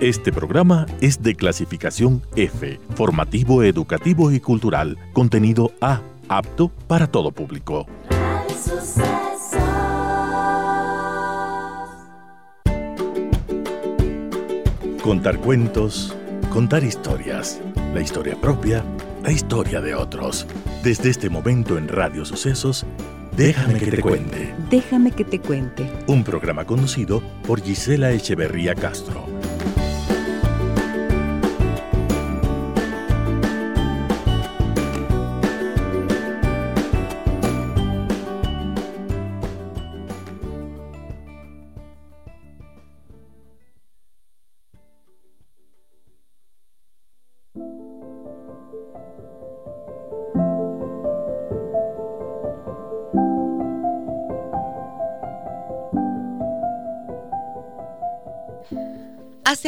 Este programa es de clasificación F, formativo, educativo y cultural, contenido A, apto para todo público. Contar cuentos, contar historias, la historia propia, la historia de otros. Desde este momento en Radio Sucesos, Déjame que te cuente. Déjame que te cuente. Un programa conocido por Gisela Echeverría Castro.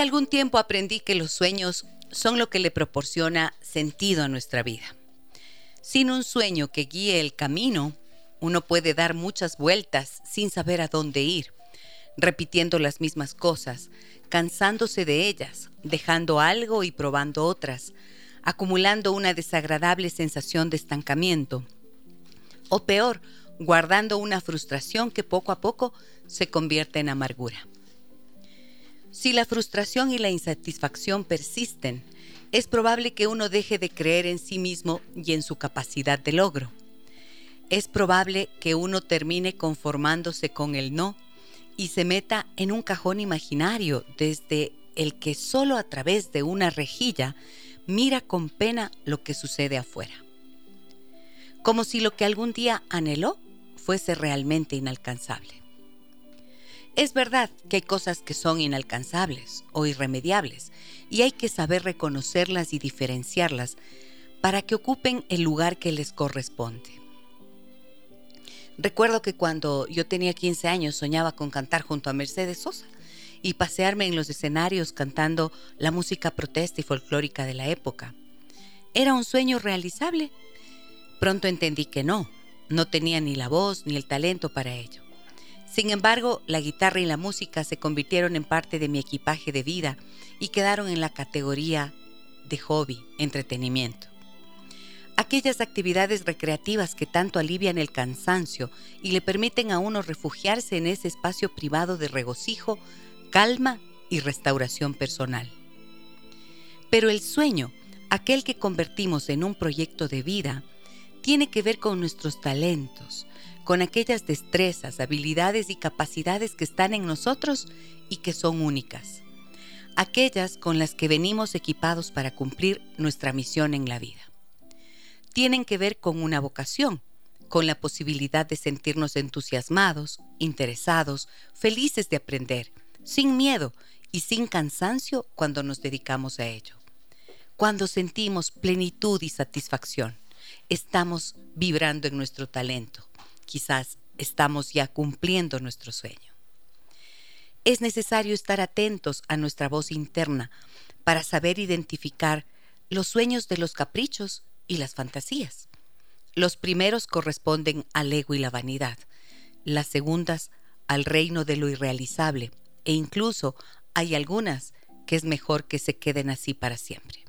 Hace algún tiempo aprendí que los sueños son lo que le proporciona sentido a nuestra vida. Sin un sueño que guíe el camino, uno puede dar muchas vueltas sin saber a dónde ir, repitiendo las mismas cosas, cansándose de ellas, dejando algo y probando otras, acumulando una desagradable sensación de estancamiento. O peor, guardando una frustración que poco a poco se convierte en amargura. Si la frustración y la insatisfacción persisten, es probable que uno deje de creer en sí mismo y en su capacidad de logro. Es probable que uno termine conformándose con el no y se meta en un cajón imaginario desde el que solo a través de una rejilla mira con pena lo que sucede afuera. Como si lo que algún día anheló fuese realmente inalcanzable. Es verdad que hay cosas que son inalcanzables o irremediables y hay que saber reconocerlas y diferenciarlas para que ocupen el lugar que les corresponde. Recuerdo que cuando yo tenía 15 años soñaba con cantar junto a Mercedes Sosa y pasearme en los escenarios cantando la música protesta y folclórica de la época. ¿Era un sueño realizable? Pronto entendí que no, no tenía ni la voz ni el talento para ello. Sin embargo, la guitarra y la música se convirtieron en parte de mi equipaje de vida y quedaron en la categoría de hobby, entretenimiento. Aquellas actividades recreativas que tanto alivian el cansancio y le permiten a uno refugiarse en ese espacio privado de regocijo, calma y restauración personal. Pero el sueño, aquel que convertimos en un proyecto de vida, tiene que ver con nuestros talentos, con aquellas destrezas, habilidades y capacidades que están en nosotros y que son únicas, aquellas con las que venimos equipados para cumplir nuestra misión en la vida. Tienen que ver con una vocación, con la posibilidad de sentirnos entusiasmados, interesados, felices de aprender, sin miedo y sin cansancio cuando nos dedicamos a ello. Cuando sentimos plenitud y satisfacción, estamos vibrando en nuestro talento quizás estamos ya cumpliendo nuestro sueño. Es necesario estar atentos a nuestra voz interna para saber identificar los sueños de los caprichos y las fantasías. Los primeros corresponden al ego y la vanidad, las segundas al reino de lo irrealizable, e incluso hay algunas que es mejor que se queden así para siempre.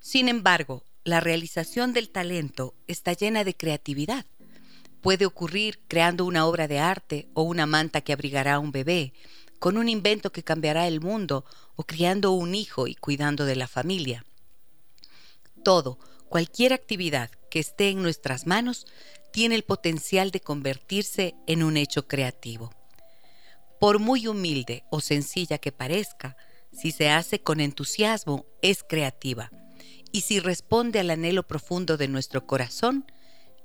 Sin embargo, la realización del talento está llena de creatividad puede ocurrir creando una obra de arte o una manta que abrigará a un bebé, con un invento que cambiará el mundo o criando un hijo y cuidando de la familia. Todo, cualquier actividad que esté en nuestras manos, tiene el potencial de convertirse en un hecho creativo. Por muy humilde o sencilla que parezca, si se hace con entusiasmo, es creativa. Y si responde al anhelo profundo de nuestro corazón,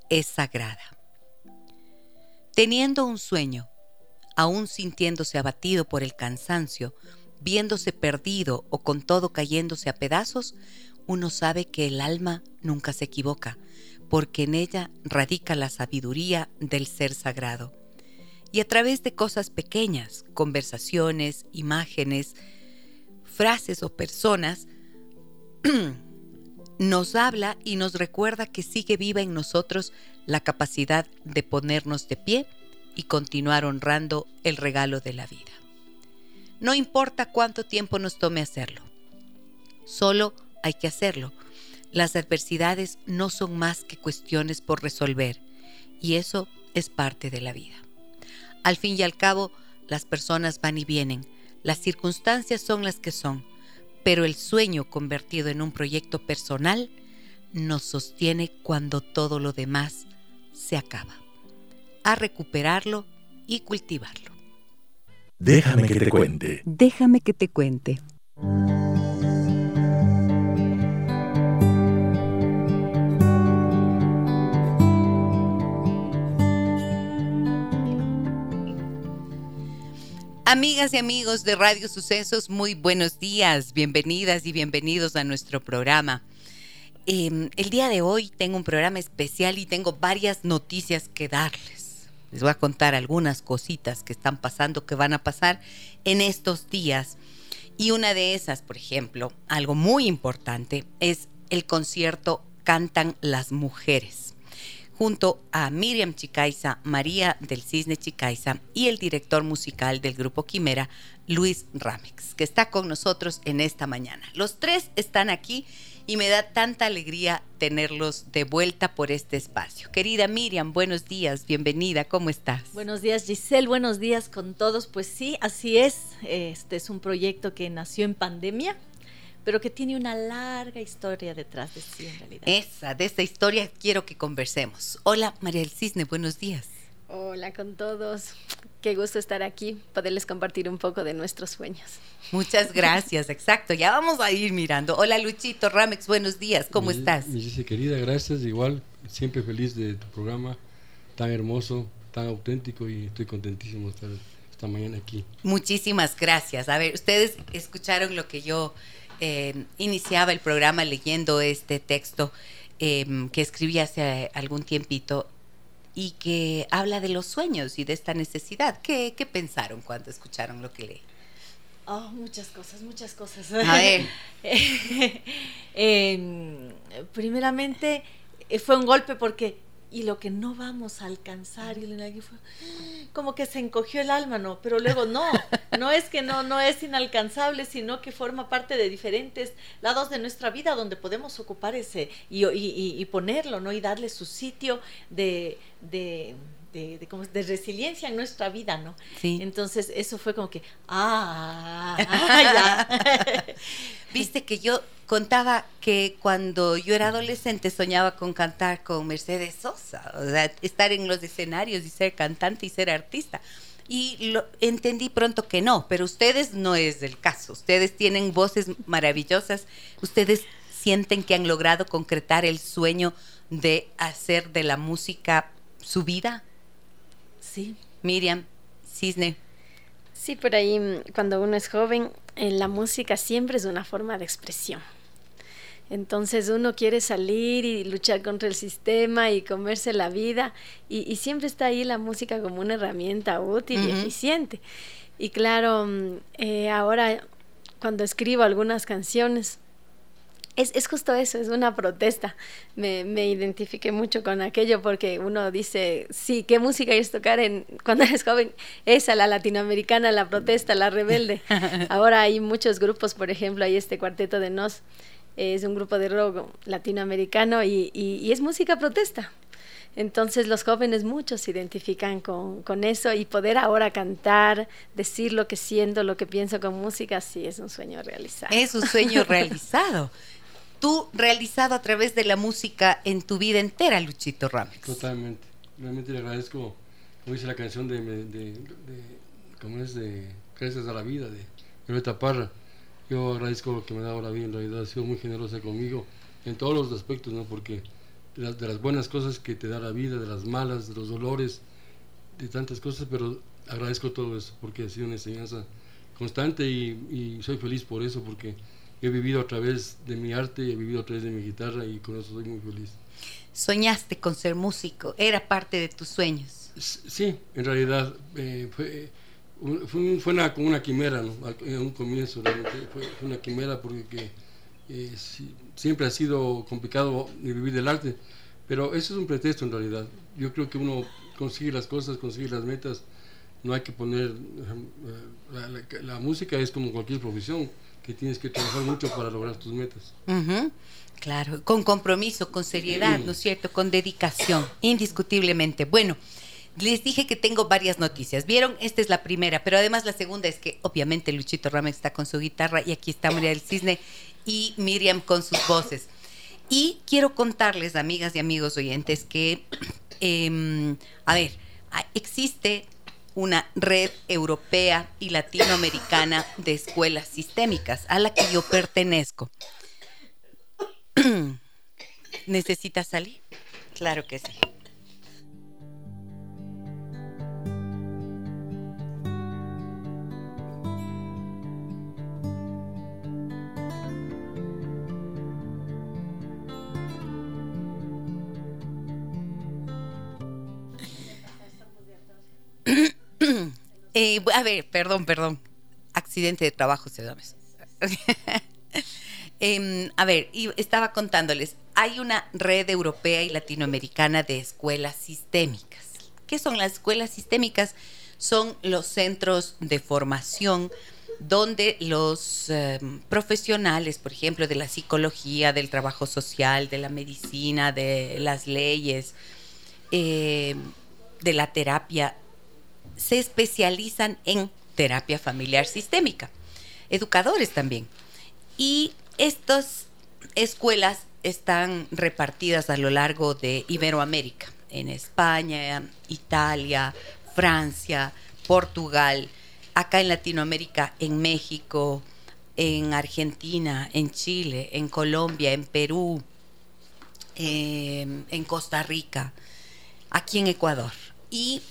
es sagrada. Teniendo un sueño, aún sintiéndose abatido por el cansancio, viéndose perdido o con todo cayéndose a pedazos, uno sabe que el alma nunca se equivoca, porque en ella radica la sabiduría del ser sagrado. Y a través de cosas pequeñas, conversaciones, imágenes, frases o personas, nos habla y nos recuerda que sigue viva en nosotros la capacidad de ponernos de pie y continuar honrando el regalo de la vida. No importa cuánto tiempo nos tome hacerlo. Solo hay que hacerlo. Las adversidades no son más que cuestiones por resolver y eso es parte de la vida. Al fin y al cabo, las personas van y vienen, las circunstancias son las que son, pero el sueño convertido en un proyecto personal nos sostiene cuando todo lo demás se acaba. A recuperarlo y cultivarlo. Déjame que te cuente. Déjame que te cuente. Amigas y amigos de Radio Sucesos, muy buenos días, bienvenidas y bienvenidos a nuestro programa. Em, el día de hoy tengo un programa especial y tengo varias noticias que darles. Les voy a contar algunas cositas que están pasando, que van a pasar en estos días. Y una de esas, por ejemplo, algo muy importante, es el concierto Cantan las Mujeres junto a Miriam Chicaiza, María del Cisne Chicaiza y el director musical del grupo Quimera, Luis Ramex, que está con nosotros en esta mañana. Los tres están aquí y me da tanta alegría tenerlos de vuelta por este espacio. Querida Miriam, buenos días, bienvenida, ¿cómo estás? Buenos días Giselle, buenos días con todos. Pues sí, así es, este es un proyecto que nació en pandemia, pero que tiene una larga historia detrás de sí en realidad. Esa, de esta historia quiero que conversemos. Hola, María del Cisne, buenos días. Hola con todos. Qué gusto estar aquí, poderles compartir un poco de nuestros sueños. Muchas gracias, exacto. Ya vamos a ir mirando. Hola Luchito Ramex, buenos días, ¿cómo estás? Mi querida, gracias. Igual, siempre feliz de tu programa tan hermoso, tan auténtico y estoy contentísimo de estar esta mañana aquí. Muchísimas gracias. A ver, ustedes escucharon lo que yo eh, iniciaba el programa leyendo este texto em, que escribí hace algún tiempito y que habla de los sueños y de esta necesidad. ¿Qué, pensaron cuando escucharon lo que leí? Oh, muchas cosas, muchas cosas. A ver. Em, primeramente, eh, fue un golpe porque y lo que no vamos a alcanzar. Y fue como que se encogió el alma no pero luego no no es que no no es inalcanzable sino que forma parte de diferentes lados de nuestra vida donde podemos ocupar ese y, y, y ponerlo no y darle su sitio de, de de, de, resiliencia en nuestra vida, ¿no? Sí. Entonces, eso fue como que, ah, ya. Viste que yo contaba que cuando yo era adolescente soñaba con cantar con Mercedes Sosa, o sea, estar en los escenarios y ser cantante y ser artista. Y lo, entendí pronto que no, pero ustedes no es el caso. Ustedes tienen voces maravillosas. Ustedes sienten que han logrado concretar el sueño de hacer de la música su vida. Sí. Miriam, Cisne. Sí, por ahí mm, cuando uno es joven, en la música siempre es una forma de expresión. Entonces uno quiere salir y luchar contra el sistema y comerse la vida y, siempre está ahí la música como una herramienta útil y eficiente. Y claro, mm, eh, ahora cuando escribo algunas canciones, es, es, justo eso, es una protesta. Me, me, identifiqué mucho con aquello porque uno dice, sí, ¿qué música es tocar en, cuando eres joven? Esa, la latinoamericana, la protesta, la rebelde. Ahora hay muchos grupos, por ejemplo, hay este cuarteto de Nos, es un grupo de rock latinoamericano y, y, es música protesta. Entonces los jóvenes muchos se identifican con, con, eso y poder ahora cantar, decir lo que siento, lo que pienso con música, sí es un sueño realizado. Es un sueño realizado tú realizado a través de la música en tu vida entera, Luchito Ramos. Totalmente. Realmente le agradezco, como dice la canción de, de, ¿cómo es? De Gracias a la Vida, de Violeta Parra. Yo agradezco lo que me ha dado la vida, en realidad ha sido muy generosa conmigo en todos los aspectos, ¿no? Porque de las, de las buenas cosas que te da la vida, de las malas, de los dolores, de tantas cosas, pero agradezco todo eso porque ha sido una enseñanza constante y, y soy feliz por eso, porque he vivido a través de mi arte, he vivido a través de mi guitarra y con eso soy muy feliz. ¿Soñaste con ser músico? ¿Era parte de tus sueños? Sí, en realidad eh, fue, fue, una, como una quimera, ¿no? En un comienzo fue, una quimera porque eh, siempre ha sido complicado vivir del arte, pero eso es un pretexto en realidad. Yo creo que uno consigue las cosas, consigue las metas no hay que poner, eh, la, la- la música es como cualquier profesión, que tienes que trabajar mucho para lograr tus metas. Ujú, Claro, con compromiso, con seriedad, ¿no es cierto? Con dedicación, indiscutiblemente. Bueno, les dije que tengo varias noticias. ¿Vieron? Esta es la primera, pero además la segunda es que obviamente Luchito Ramos está con su guitarra y aquí está María del Cisne y Miriam con sus voces. Y quiero contarles, amigas y amigos oyentes, que, em, a ver, existe una red europea y latinoamericana de escuelas sistémicas a la que yo pertenezco. ¿Necesitas salir? Claro que sí. Eh, a ver, perdón, perdón. Accidente de trabajo se llama. Em, a ver, estaba contándoles, hay una red europea y latinoamericana de escuelas sistémicas. ¿Qué son las escuelas sistémicas? Son los centros de formación donde los em, profesionales, por ejemplo, de la psicología, del trabajo social, de la medicina, de las leyes, em, de la terapia, se especializan en terapia familiar sistémica. Educadores también. Y estas escuelas están repartidas a lo largo de Iberoamérica, en España, Italia, Francia, Portugal, acá en Latinoamérica, en México, en Argentina, en Chile, en Colombia, en Perú, eh, en Costa Rica, aquí en Ecuador. Y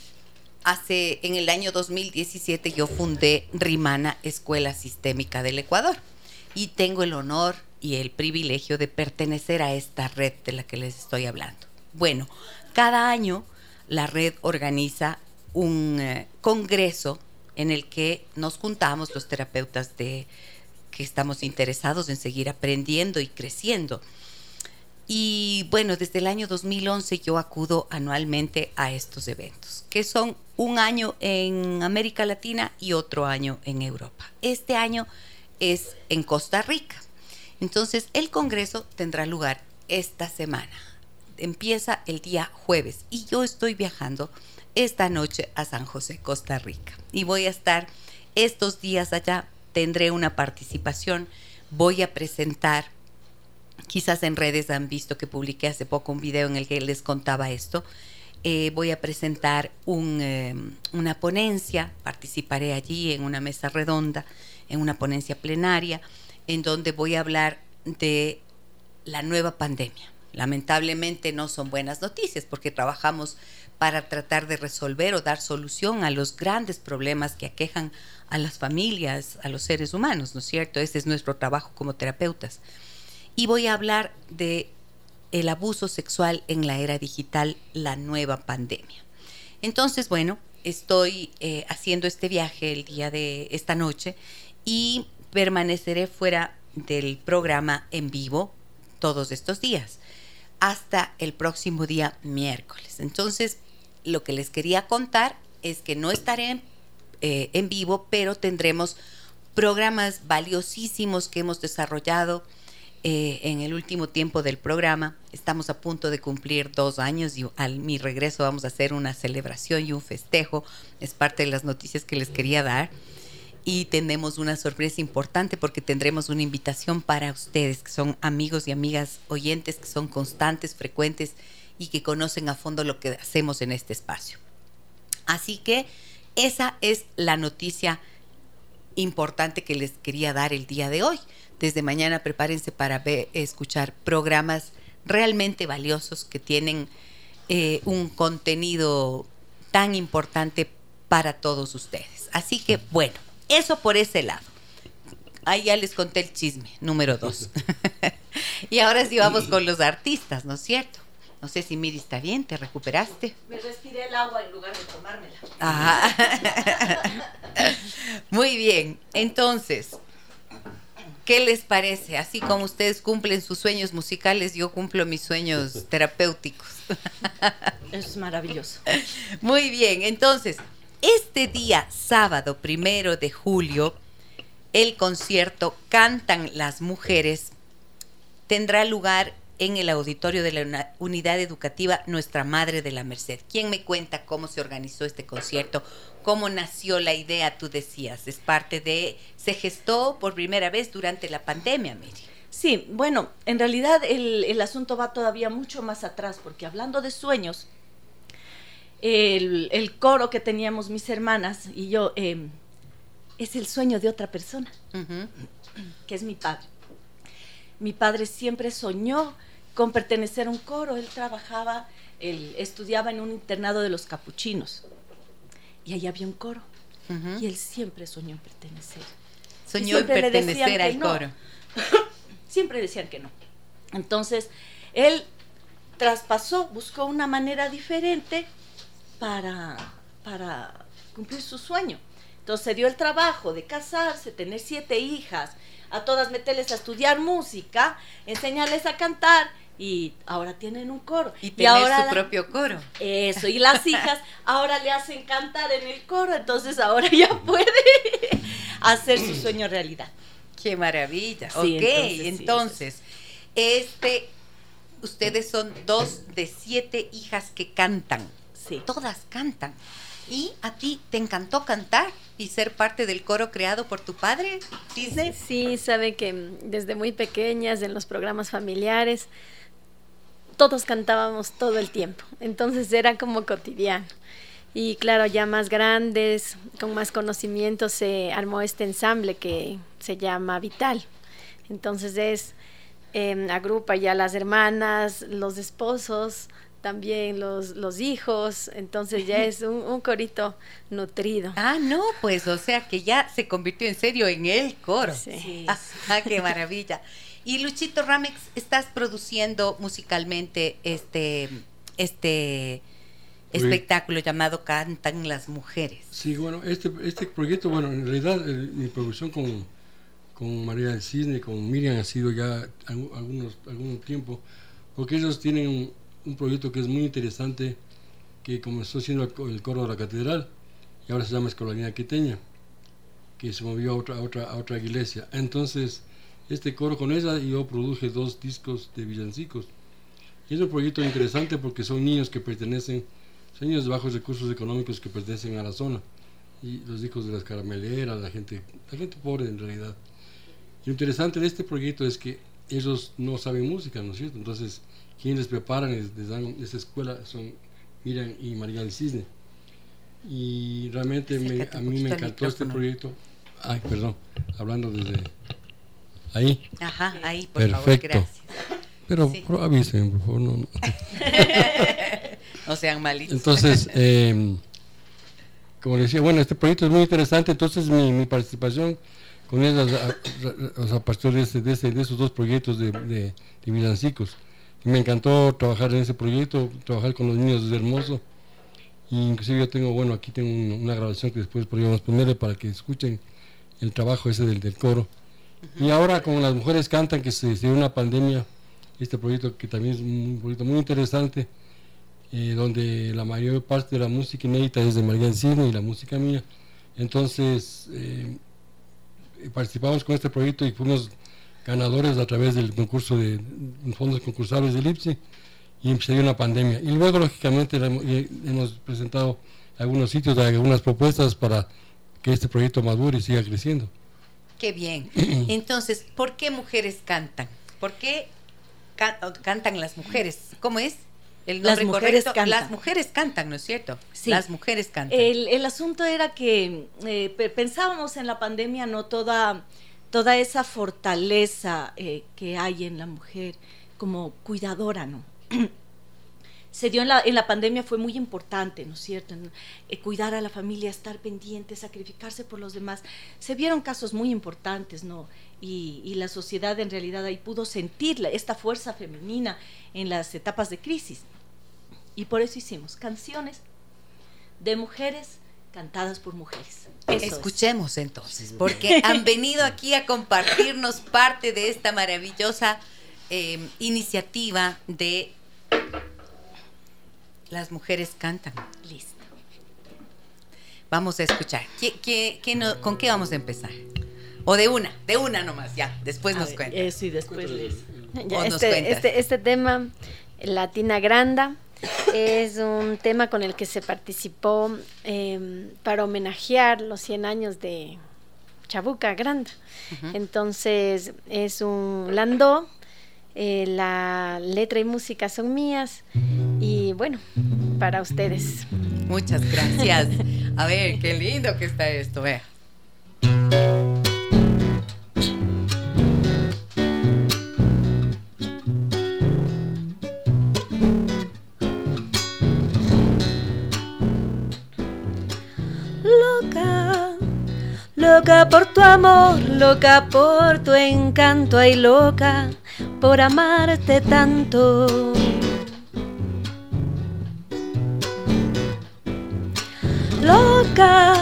hace, en el año 2017 yo fundé Rimana Escuela Sistémica del Ecuador y tengo el honor y el privilegio de pertenecer a esta red de la que les estoy hablando. Bueno, cada año la red organiza un eh, congreso en el que nos juntamos los terapeutas de que estamos interesados en seguir aprendiendo y creciendo. Y bueno, desde el año 2011 yo acudo anualmente a estos eventos, que son un año en América Latina y otro año en Europa. Este año es en Costa Rica. Entonces, el Congreso tendrá lugar esta semana. Empieza el día jueves y yo estoy viajando esta noche a San José, Costa Rica. Y voy a estar estos días allá, tendré una participación, voy a presentar quizás en redes han visto que publiqué hace poco un video en el que les contaba esto. Eh, voy a presentar un, eh, una ponencia, participaré allí en una mesa redonda, en una ponencia plenaria, en donde voy a hablar de la nueva pandemia. Lamentablemente no son buenas noticias porque trabajamos para tratar de resolver o dar solución a los grandes problemas que aquejan a las familias, a los seres humanos, ¿no es cierto? Ese es nuestro trabajo como terapeutas y voy a hablar de el abuso sexual en la era digital, la nueva pandemia. Entonces, bueno, estoy eh, haciendo este viaje el día de esta noche y permaneceré fuera del programa en vivo todos estos días hasta el próximo día miércoles. Entonces, lo que les quería contar es que no estaré eh, en vivo, pero tendremos programas valiosísimos que hemos desarrollado eh, en el último tiempo del programa. Estamos a punto de cumplir dos años y al mi regreso vamos a hacer una celebración y un festejo. Es parte de las noticias que les quería dar. Y tenemos una sorpresa importante porque tendremos una invitación para ustedes, que son amigos y amigas oyentes, que son constantes, frecuentes y que conocen a fondo lo que hacemos en este espacio. Así que esa es la noticia importante que les quería dar el día de hoy. Desde mañana prepárense para ver, escuchar programas realmente valiosos que tienen eh, un contenido tan importante para todos ustedes. Así que bueno, eso por ese lado. Ahí ya les conté el chisme, número dos. y ahora sí vamos con los artistas, ¿no es cierto? No sé si Miri está bien, ¿te recuperaste? Me respiré el agua en lugar de tomármela. Ah. Muy bien, entonces, ¿qué les parece? Así como ustedes cumplen sus sueños musicales, yo cumplo mis sueños terapéuticos. Es maravilloso. Muy bien, entonces, Este día, sábado primero de julio, el concierto Cantan las Mujeres tendrá lugar en el auditorio de la unidad educativa Nuestra Madre de la Merced. ¿Quién me cuenta cómo se organizó este concierto? ¿Cómo nació la idea? Tú decías, es parte de, se gestó por primera vez durante la pandemia, Miri. Sí, bueno, en realidad el, asunto va todavía mucho más atrás, porque hablando de sueños, el, coro que teníamos mis hermanas y yo em, es el sueño de otra persona, que es mi padre. Mi padre siempre soñó con pertenecer a un coro. Él trabajaba, él estudiaba en un internado de los capuchinos y ahí había un coro. Y él siempre soñó en pertenecer. Soñó en pertenecer al coro. siempre decían que no. Entonces, él traspasó, buscó una manera diferente para, para cumplir su sueño. Entonces se dio el trabajo de casarse, tener siete hijas, a todas meterles a estudiar música, enseñarles a cantar y ahora tienen un coro. Y, ahora su propio coro. Eso, y las hijas ahora le hacen cantar en el coro, entonces ahora ya puede hacer su sueño realidad. Qué maravilla. ok, entonces, este, ustedes son dos de siete hijas que cantan. Sí. Todas cantan. ¿Y a ti te encantó cantar y ser parte del coro creado por tu padre, Disney? Sí, sabe que desde muy pequeñas, en los programas familiares, todos cantábamos todo el tiempo. Entonces era como cotidiano. Y claro, ya más grandes, con más conocimiento, se armó este ensamble que se llama Vital. Entonces es, em, agrupa ya las hermanas, los esposos, también los, los hijos, entonces ya es un, corito nutrido. Ah, no, pues o sea que ya se convirtió en serio en el coro. Sí. Ah, qué maravilla. Y Luchito Ramex, estás produciendo musicalmente este, este espectáculo llamado Cantan las Mujeres. Sí, bueno, este, este proyecto, bueno, en realidad mi producción con, con María del Cisne, con Miriam ha sido ya algunos, algún tiempo, porque ellos tienen un proyecto que es muy interesante, que comenzó siendo el coro de la catedral y ahora se llama Escolanía Quiteña, que se movió a otra, a otra, a otra iglesia. Entonces, este coro con ella y yo produje dos discos de villancicos. Es un proyecto interesante porque son niños que pertenecen, son niños de bajos recursos económicos que pertenecen a la zona. Y los hijos de las carameleras, la gente, la gente pobre en realidad. Lo interesante de este proyecto es que ellos no saben música, ¿no es cierto? Entonces, quienes les preparan, les, dan esta escuela son Miriam y María del Cisne. Y realmente a mí me encantó este proyecto. Ay, perdón, hablando desde ahí. Ajá, ahí, por Perfecto. favor, gracias. Pero sí. avisen, por favor. No, no. sean malitos. Entonces, eh, como decía, bueno, este proyecto es muy interesante, entonces mi, mi participación con sea, a partir de, de, este, de, esos dos proyectos de, de, de me encantó trabajar en ese proyecto, trabajar con los niños es hermoso. inclusive yo tengo, bueno, aquí tengo una grabación que después podríamos ponerle para que escuchen el trabajo ese del, del coro. Y ahora con las mujeres cantan que se, dio una pandemia, este proyecto que también es un proyecto muy interesante, eh, donde la mayor parte de la música inédita es de María Encino y la música mía. Entonces eh, participamos con este proyecto y fuimos ganadores a través del concurso de fondos concursables del IPSI y se dio una pandemia. Y luego, lógicamente, hemos presentado algunos sitios, algunas propuestas para que este proyecto madure y siga creciendo. Qué bien. Entonces, ¿por qué mujeres cantan? ¿Por qué cantan las mujeres? ¿Cómo es? El las mujeres cantan. Las mujeres cantan, ¿no es cierto? Sí. Las mujeres cantan. El, asunto era que eh, pensábamos en la pandemia, no toda, toda esa fortaleza eh, que hay en la mujer como cuidadora, ¿no? se dio en la, en la pandemia fue muy importante, ¿no es cierto? Eh, cuidar a la familia, estar pendiente, sacrificarse por los demás. Se vieron casos muy importantes, ¿no? Y, y la sociedad en realidad ahí pudo sentir esta fuerza femenina en las etapas de crisis. Y por eso hicimos canciones de mujeres cantadas por mujeres. Escuchemos entonces, porque han venido aquí a compartirnos parte de esta maravillosa eh, iniciativa de Las mujeres cantan. Listo. Vamos a escuchar. ¿Qué, qué, qué no- ¿Con qué vamos a empezar? O de una, de una nomás, ya. Después A nos ver, cuenta. Eso y después les... Ya, O nos este, cuentas. este, este tema, Latina Granda, es un tema con el que se participó eh, para homenajear los 100 años de Chabuca Granda. Entonces es un landó, eh, la letra y música son mías y bueno, para ustedes. Muchas gracias. A ver, qué lindo que está esto, vea. Loca por tu amor, loca por tu encanto, ay loca por amarte tanto. Loca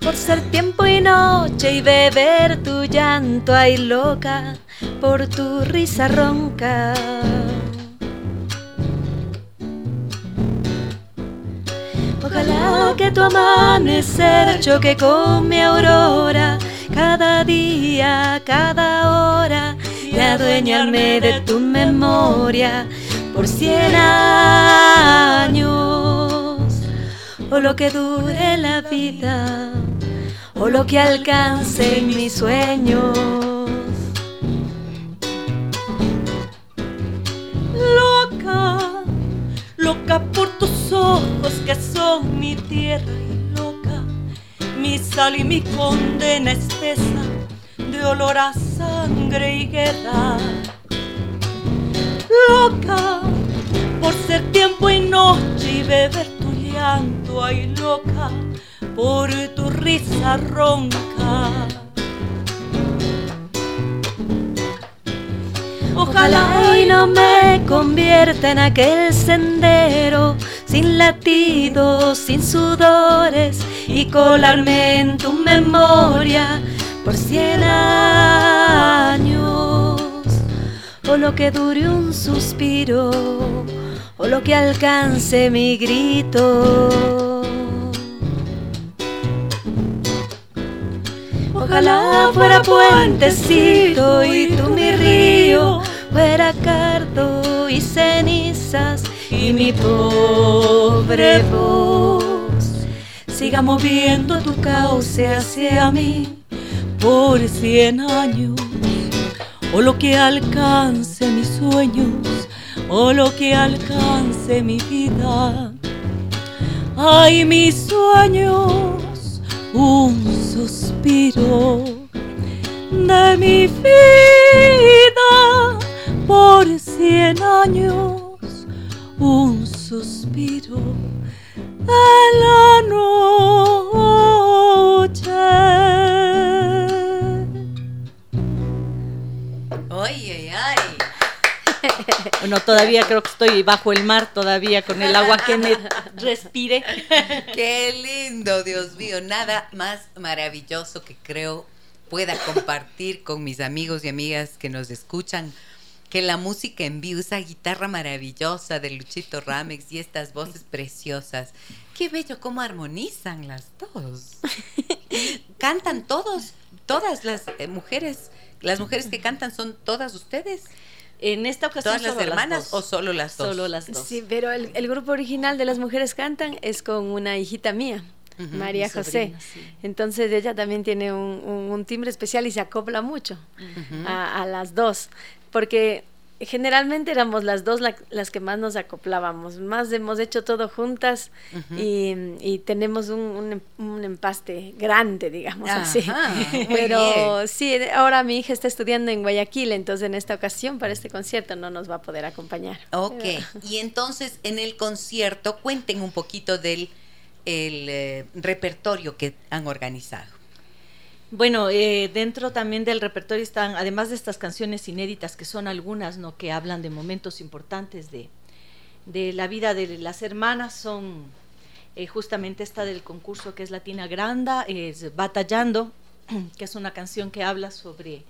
por ser tiempo y noche y beber tu llanto, ay loca por tu risa ronca. Ojalá que tu amanecer choque con mi aurora cada día, cada hora y adueñarme de tu memoria por cien años o lo que dure la vida o lo que alcance mis sueños. Loca por tus ojos que son mi tierra y loca, mi sal y mi condena espesa de olor a sangre y guerra. Loca por ser tiempo y noche y beber tu llanto, ay loca por tu risa ronca. Ojalá y no me convierta en aquel sendero sin latidos, sin sudores y colarme en tu memoria por cien años. O lo que dure un suspiro, o lo que alcance mi grito. Ojalá fuera puentecito y tú mi río, fuera cardo y cenizas y mi pobre voz siga moviendo tu cauce hacia mí por cien años, o lo que alcance mis sueños, o lo que alcance mi vida. Ay, mis sueños, un suspiro de mi vida por cien años, un suspiro en la noche. Ay, ay, ay. Bueno, todavía creo que estoy bajo el mar, todavía con el agua que me respire. Qué lindo, Dios mío. Nada más maravilloso que creo pueda compartir con mis amigos y amigas que nos escuchan. Que la música en vivo, esa guitarra maravillosa de Luchito Ramex y estas voces preciosas. Qué bello cómo armonizan las dos. Cantan todos, todas las eh, mujeres. Las mujeres que cantan son todas ustedes. En esta ocasión ¿Todas las solo hermanas dos. o solo las dos? Solo las dos. Sí, pero el, el grupo original de las mujeres cantan es con una hijita mía, María José. sobrina, sí. Entonces ella también tiene un, un- un timbre especial y se acopla mucho a las dos, porque generalmente éramos las dos la- las que más nos acoplábamos, más hemos hecho todo juntas y, y tenemos un, un em- un empaste grande, digamos así. Ajá, Pero bien. sí, ahora mi hija está estudiando en Guayaquil, entonces en esta ocasión para este concierto no nos va a poder acompañar. Ok, y entonces en el concierto cuenten un poquito del el, eh, repertorio que han organizado. Bueno, eh, dentro también del repertorio están, además de estas canciones inéditas, que son algunas, ¿no? Que hablan de momentos importantes de, de la vida de las hermanas, son eh, justamente esta del concurso que es Latina Granda, es Batallando, que es una canción que habla sobre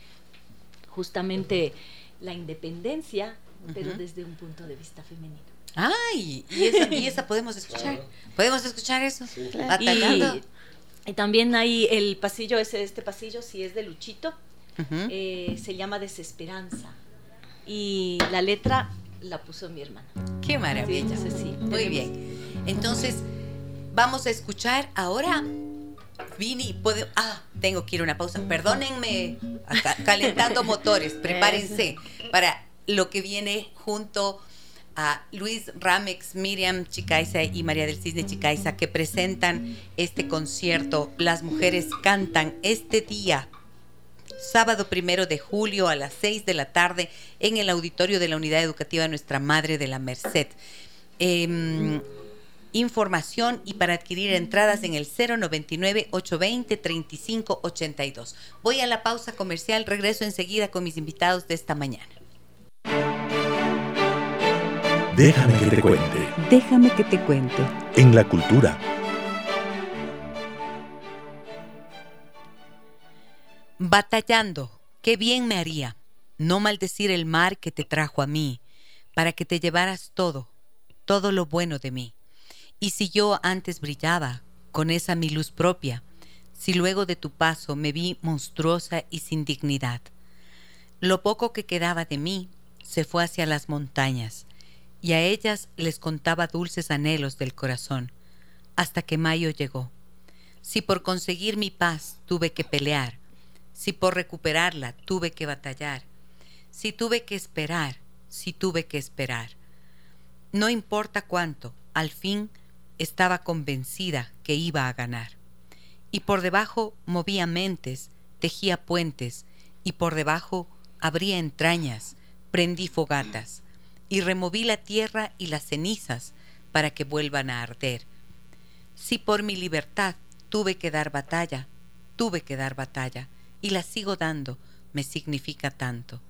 justamente la independencia, pero desde un punto de vista femenino. Ay, y esa, y esa podemos escuchar. ¿Podemos escuchar eso? Batallando. y también hay el pasillo, ese, este pasillo, si es de Luchito, eh, se llama Desesperanza. Y la letra la puso mi hermana. Qué maravilla. Sí, Muy bien. Entonces, vamos a escuchar ahora. Vini, puedo. Ah, tengo que ir a una pausa. Perdónenme, acá, calentando motores. Prepárense para lo que viene junto a Luis Ramex, Miriam Chicaiza y María del Cisne Chicaiza que presentan este concierto. Las mujeres cantan este día sábado primero de julio a las 6 de la tarde en el auditorio de la Unidad Educativa Nuestra Madre de la Merced. Em, información y para adquirir entradas en el 099-820-3582. Voy a la pausa comercial, regreso enseguida con mis invitados de esta mañana. Déjame que te cuente. Déjame que te cuente. En la cultura, Batallando, qué bien me haría no maldecir el mar que te trajo a mí, para que te llevaras todo, todo lo bueno de mí. Y si yo antes brillaba con esa mi luz propia, si luego de tu paso me vi monstruosa y sin dignidad, lo poco que quedaba de mí se fue hacia las montañas, y a ellas les contaba dulces anhelos del corazón, hasta que mayo llegó. Si por conseguir mi paz tuve que pelear, si por recuperarla tuve que batallar, si tuve que esperar, si tuve que esperar. No importa cuánto, al fin estaba convencida que iba a ganar. Y por debajo movía mentes, tejía puentes, y por debajo abría entrañas, prendí fogatas, y removí la tierra y las cenizas para que vuelvan a arder. Si por mi libertad tuve que dar batalla, tuve que dar batalla, y la sigo dando, me significa tanto.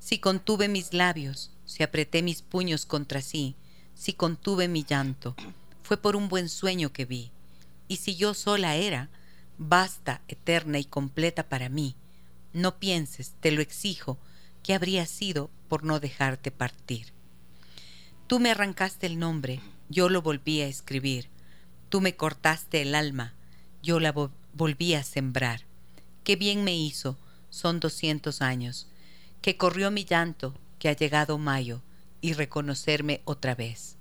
Si contuve mis labios, si apreté mis puños contra sí, si contuve mi llanto, fue por un buen sueño que vi. Y si yo sola era, basta, eterna y completa para mí. No pienses, te lo exijo, que habría sido por no dejarte partir. Tú me arrancaste el nombre, yo lo volví a escribir. Tú me cortaste el alma, yo la vo- volví a sembrar. Qué bien me hizo, son doscientos años, que corrió mi llanto, que ha llegado mayo, y reconocerme otra vez.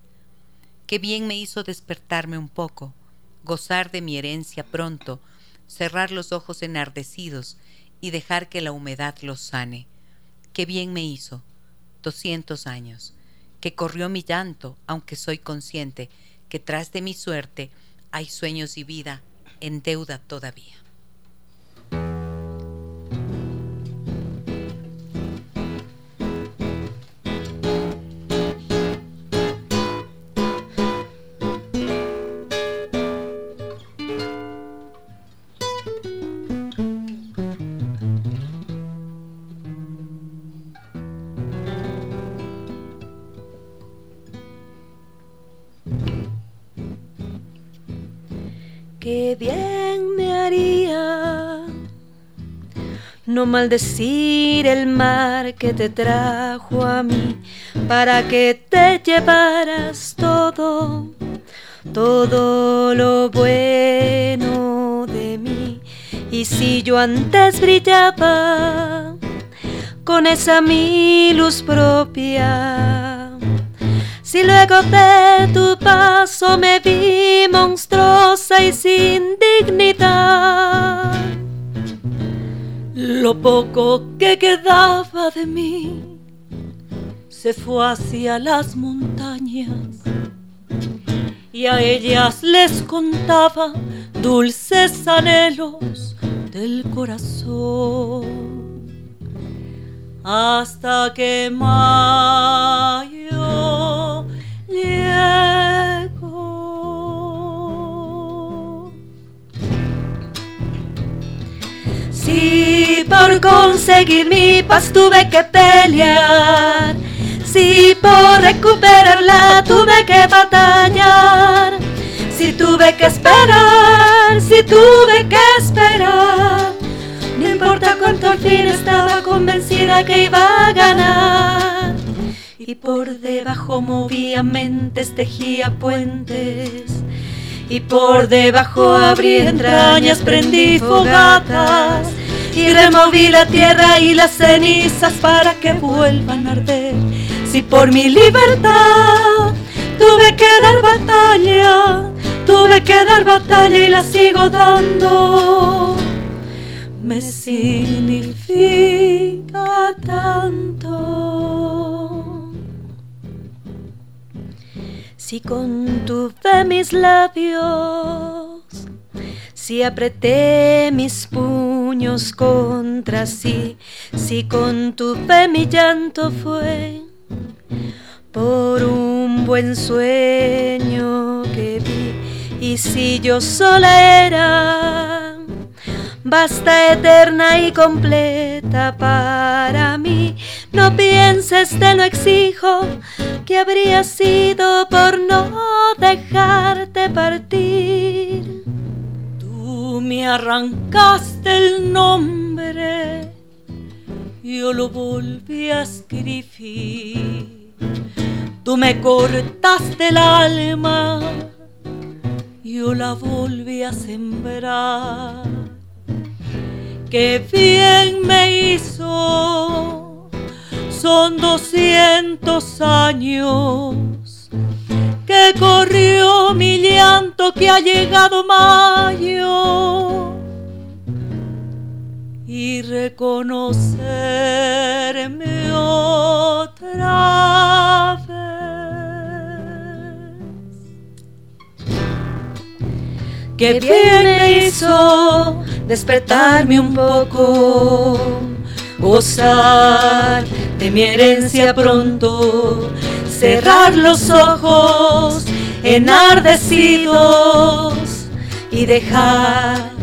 Qué bien me hizo despertarme un poco, gozar de mi herencia pronto, cerrar los ojos enardecidos y dejar que la humedad los sane. Qué bien me hizo, doscientos años, que corrió mi llanto, aunque soy consciente que tras de mi suerte hay sueños y vida en deuda todavía. Maldecir el mar que te trajo a mí para que te llevaras todo, todo lo bueno de mí. Y si yo antes brillaba con esa mi luz propia, si luego de tu paso me vi monstruosa y sin dignidad, lo poco que quedaba de mí se fue hacia las montañas y a ellas les contaba dulces anhelos del corazón hasta que mayo llegó. Si por conseguir mi paz tuve que pelear, si por recuperarla tuve que batallar, si tuve que esperar, si tuve que esperar. No importa cuánto al fin estaba convencida que iba a ganar. Y por debajo movía mentes, tejía puentes. Y por debajo abrí entrañas, prendí fogatas y removí la tierra y las cenizas para que vuelvan a arder. Si por mi libertad tuve que dar batalla, tuve que dar batalla y la sigo dando. Me significa tanto. Si contuve mis labios, si apreté mis puños contra sí, si contuve mi llanto fue por un buen sueño que vi. Y si yo sola era, basta eterna y completa para mí. No pienses, te lo exijo, que habría sido por no dejarte partir. Tú me arrancaste el nombre, yo lo volví a escribir Tú me cortaste el alma, yo la volví a sembrar. Qué bien me hizo, son doscientos años que corrió mi llanto que ha llegado mayo y reconocerme otra vez. Qué bien me hizo despertarme un poco, gozar de mi herencia pronto, cerrar los ojos enardecidos y dejar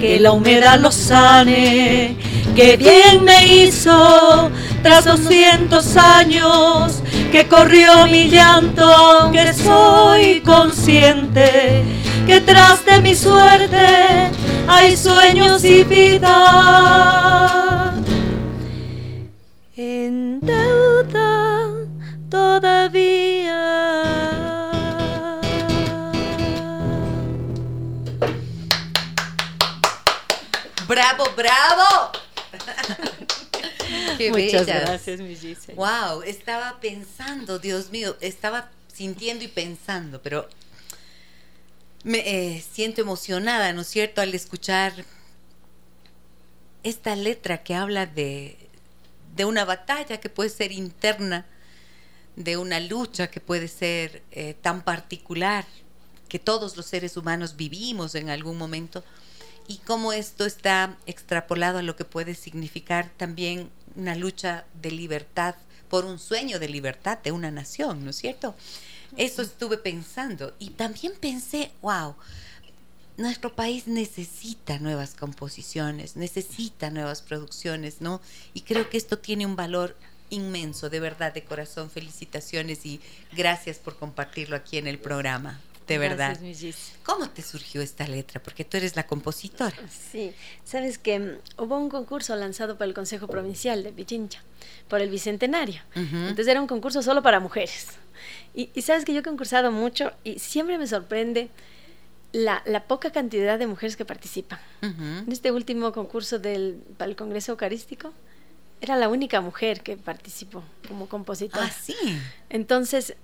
que la humedad lo sane, que bien me hizo tras doscientos años que corrió mi llanto, que soy consciente que tras de mi suerte hay sueños y vida. En deuda todavía. ¡Bravo, bravo! Qué Muchas gracias, mi Gise. Wow, estaba pensando, Dios mío, estaba sintiendo y pensando, pero me eh, siento emocionada, ¿no es cierto?, al escuchar esta letra que habla de, de una batalla que puede ser interna, de una lucha que puede ser eh, tan particular que todos los seres humanos vivimos en algún momento y cómo esto está extrapolado a lo que puede significar también una lucha de libertad por un sueño de libertad de una nación, ¿no es cierto? Eso estuve pensando y también pensé, wow, nuestro país necesita nuevas composiciones, necesita nuevas producciones, ¿no? Y creo que esto tiene un valor inmenso, de verdad, de corazón, felicitaciones y gracias por compartirlo aquí en el programa de verdad. ¿Cómo te surgió esta letra? Porque tú eres la compositora. Sí, sabes que mm, hubo un concurso lanzado por el Consejo Provincial de Pichincha, por el Bicentenario. Entonces era un concurso solo para mujeres. Y, sabes que yo he concursado mucho y siempre me sorprende la, poca cantidad de mujeres que participan. En este último concurso del, para el Congreso Eucarístico, era la única mujer que participó como compositora. Ah, sí. Entonces,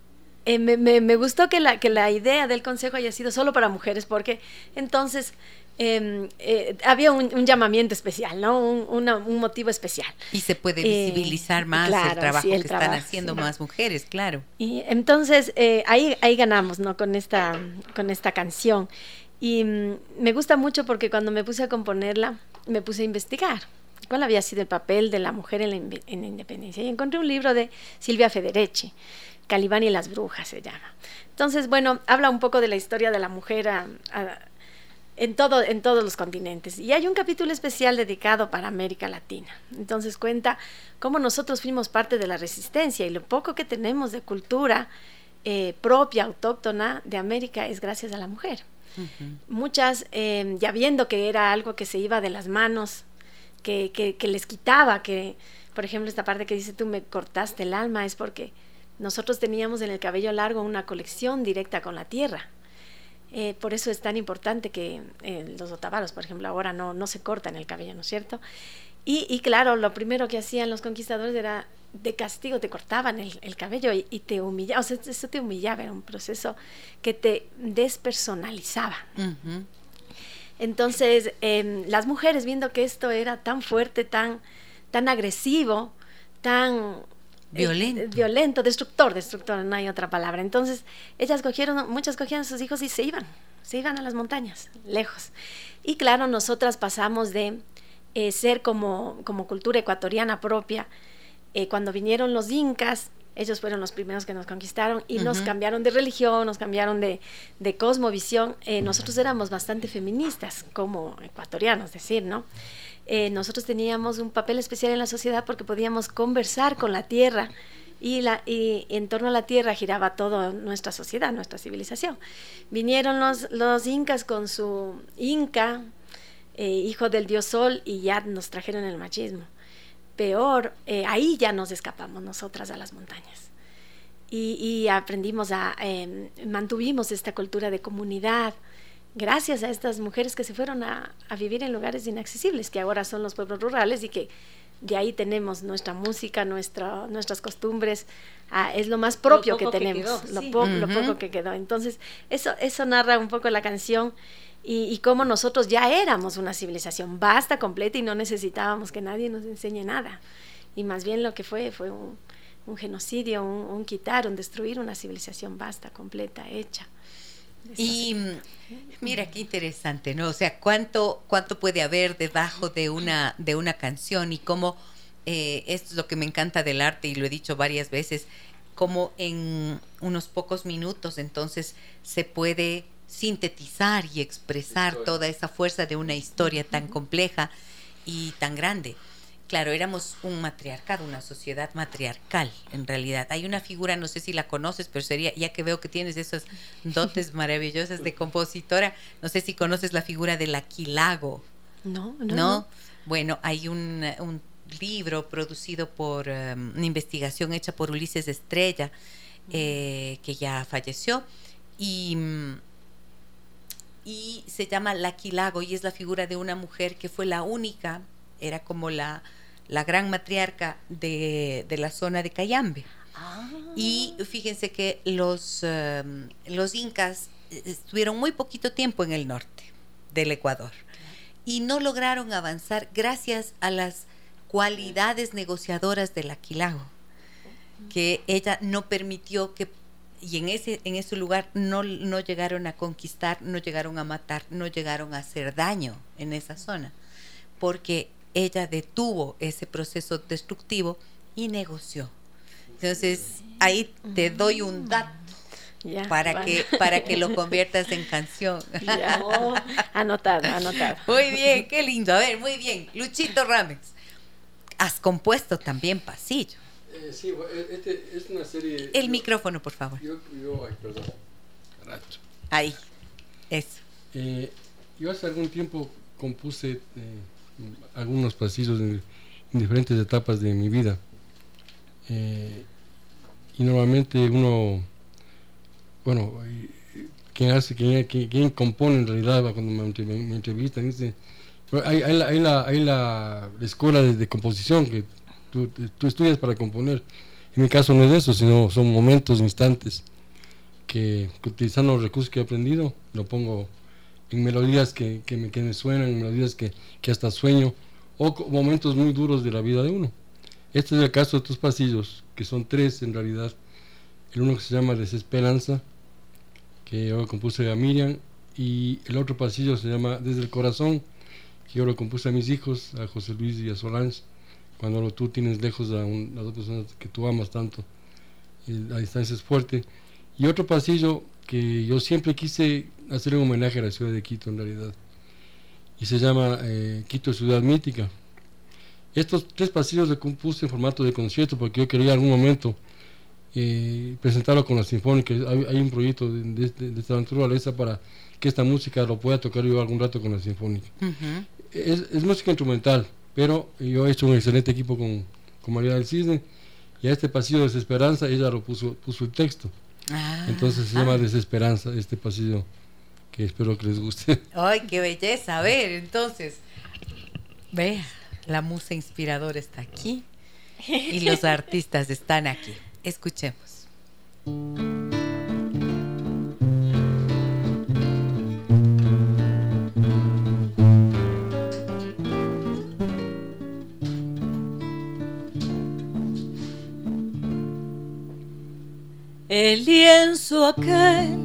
eh, me, me, gustó que la, que la idea del consejo haya sido solo para mujeres, porque entonces em, eh, había un, llamamiento especial, ¿no? Un, un, motivo especial. Y se puede eh, visibilizar más el trabajo que están haciendo más mujeres, claro. Y entonces ahí, ahí ganamos, ¿no? Con esta, con esta canción. Y mm, me gusta mucho porque cuando me puse a componerla, me puse a investigar cuál había sido el papel de la mujer en la, en la independencia. Y encontré un libro de Silvia Federici Calibán y las brujas se llama. Entonces, bueno, habla un poco de la historia de la mujer en, todo, en todos los continentes. Y hay un capítulo especial dedicado para América Latina. Entonces cuenta cómo nosotros fuimos parte de la resistencia y lo poco que tenemos de cultura eh, propia, autóctona de América es gracias a la mujer. Muchas, eh, ya viendo que era algo que se iba de las manos, que, que les quitaba, que, por ejemplo, esta parte que dice tú me cortaste el alma, es porque nosotros teníamos en el cabello largo una colección directa con la tierra. Eh, por eso es tan importante que eh, los otavalos, por ejemplo, ahora no, no se cortan el cabello, ¿no es cierto? Y, y, claro, lo primero que hacían los conquistadores era de castigo, te cortaban el, el cabello y, y, te humillaban, o sea, eso te humillaba, era un proceso que te despersonalizaba. Uh -huh. Entonces, eh, las mujeres viendo que esto era tan fuerte, tan, tan agresivo, tan violento. Eh, violento, destructor, destructor, no hay otra palabra. Entonces, ellas cogieron, muchas cogían a sus hijos y se iban, se iban a las montañas, lejos. Y claro, nosotras pasamos de eh, ser como, como cultura ecuatoriana propia, eh, cuando vinieron los incas, ellos fueron los primeros que nos conquistaron y uh -huh. nos cambiaron de religión, nos cambiaron de, de cosmovisión. Eh, nosotros éramos bastante feministas como ecuatorianos, decir, ¿no? Eh, nosotros teníamos un papel especial en la sociedad porque podíamos conversar con la tierra y, en torno a la tierra giraba toda nuestra sociedad, nuestra civilización. Vinieron los, incas con su inca, eh, hijo del dios sol, y ya nos trajeron el machismo peor, eh, ahí ya nos escapamos nosotras a las montañas. Y, y aprendimos a, eh, mantuvimos esta cultura de comunidad, gracias a estas mujeres que se fueron a, a, vivir en lugares inaccesibles, que ahora son los pueblos rurales y que de ahí tenemos nuestra música, nuestra, nuestras costumbres, ah, es lo más propio lo que tenemos, que quedó, lo, sí. po uh -huh. lo, poco que quedó. Entonces, eso, eso narra un poco la canción y, y cómo nosotros ya éramos una civilización vasta, completa y no necesitábamos que nadie nos enseñe nada. Y más bien lo que fue fue un, un genocidio, un, un, quitar, un destruir una civilización vasta, completa, hecha. Y mira qué interesante, ¿no? O sea, cuánto cuánto puede haber debajo de una de una canción y cómo eh, esto es lo que me encanta del arte y lo he dicho varias veces, cómo en unos pocos minutos entonces se puede sintetizar y expresar toda esa fuerza de una historia tan compleja y tan grande. Claro, éramos un matriarcado, una sociedad matriarcal, en realidad. Hay una figura, no sé si la conoces, pero sería, ya que veo que tienes esas dotes maravillosas de compositora, no sé si conoces la figura del Aquilago. No, no. ¿No? Bueno, hay un, un libro producido por um, una investigación hecha por Ulises Estrella, eh, que ya falleció, y y se llama Laquilago y es la figura de una mujer que fue la única, era como la, la gran matriarca de, de, la zona de Cayambe. Ah. Y fíjense que los, um, los incas estuvieron muy poquito tiempo en el norte del Ecuador y no lograron avanzar gracias a las cualidades negociadoras del Aquilago, que ella no permitió que y en ese, en ese lugar no, no llegaron a conquistar, no llegaron a matar, no llegaron a hacer daño en esa zona, porque ella detuvo ese proceso destructivo y negoció. Entonces, ahí te doy un dato ya, para bueno. que para que lo conviertas en canción. Ya. Oh, anotado, anotado. Muy bien, qué lindo. A ver, muy bien. Luchito Rames, has compuesto también Pasillo. Eh, sí, e, este es una serie. El yo, micrófono, por favor. Yo, yo ay, perdón. Caracho. Ahí, eso. Eh, yo hace algún tiempo compuse eh, algunos pasillos en, en, diferentes etapas de mi vida. Eh, y normalmente uno, bueno, quien hace, quien, quien, compone en realidad, cuando me, me, entrevistan, dice, hay, la, hay, la, hay la, la escuela de, composición que tú, tú, estudias para componer. En mi caso no es eso, sino son momentos, instantes, que utilizando los recursos que he aprendido, lo pongo en melodías que, que, me, que me suenan, en melodías que, que hasta sueño, o momentos muy duros de la vida de uno. Este es el caso de tus pasillos, que son tres en realidad. El uno que se llama Desesperanza, que yo lo compuse a Miriam, y el otro pasillo se llama Desde el Corazón, que yo lo compuse a mis hijos, a José Luis y a Solange cuando tú tienes lejos a, un, a dos personas que tú amas tanto, la distancia es fuerte. Y otro pasillo que yo siempre quise hacer un homenaje a la ciudad de Quito en realidad, y se llama eh, Quito Ciudad Mítica. Estos tres pasillos le compuse en formato de concierto porque yo quería en algún momento eh, presentarlo con la Sinfónica. Hay, hay un proyecto de, de, de, esta naturaleza para que esta música lo pueda tocar yo algún rato con la Sinfónica. Uh -huh. es, es música instrumental, pero yo he hecho un excelente equipo con, con María del Cisne Y a este pasillo de desesperanza ella lo puso, puso el texto. Ah, Entonces se llama Desesperanza este pasillo, que espero que les guste. Ay, qué belleza. A ver, entonces, vea, la musa inspiradora está aquí y los artistas están aquí. Escuchemos. El lienzo aquel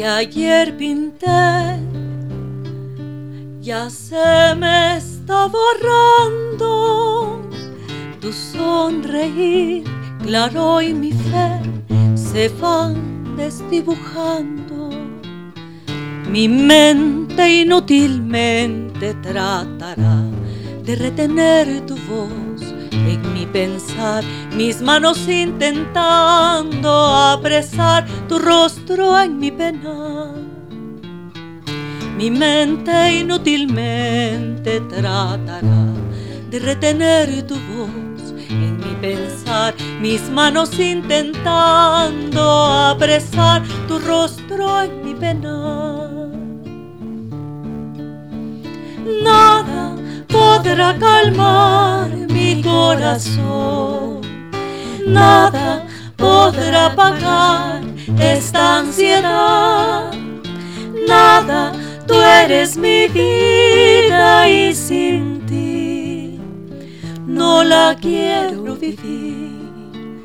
que ayer pinté ya se me está borrando. Tu sonreír, claro y mi fe se van desdibujando. Mi mente inútilmente tratará de retener tu voz en mi pensar, mis manos intentando apresar tu rostro en mi pena. Mi mente inútilmente tratará de retener tu voz en mi pensar, mis manos intentando apresar tu rostro en mi pena. Nada podrá calmar mi Nada podrá apagar esta ansiedad. Nada, tú eres mi vida y sin ti no la quiero vivir.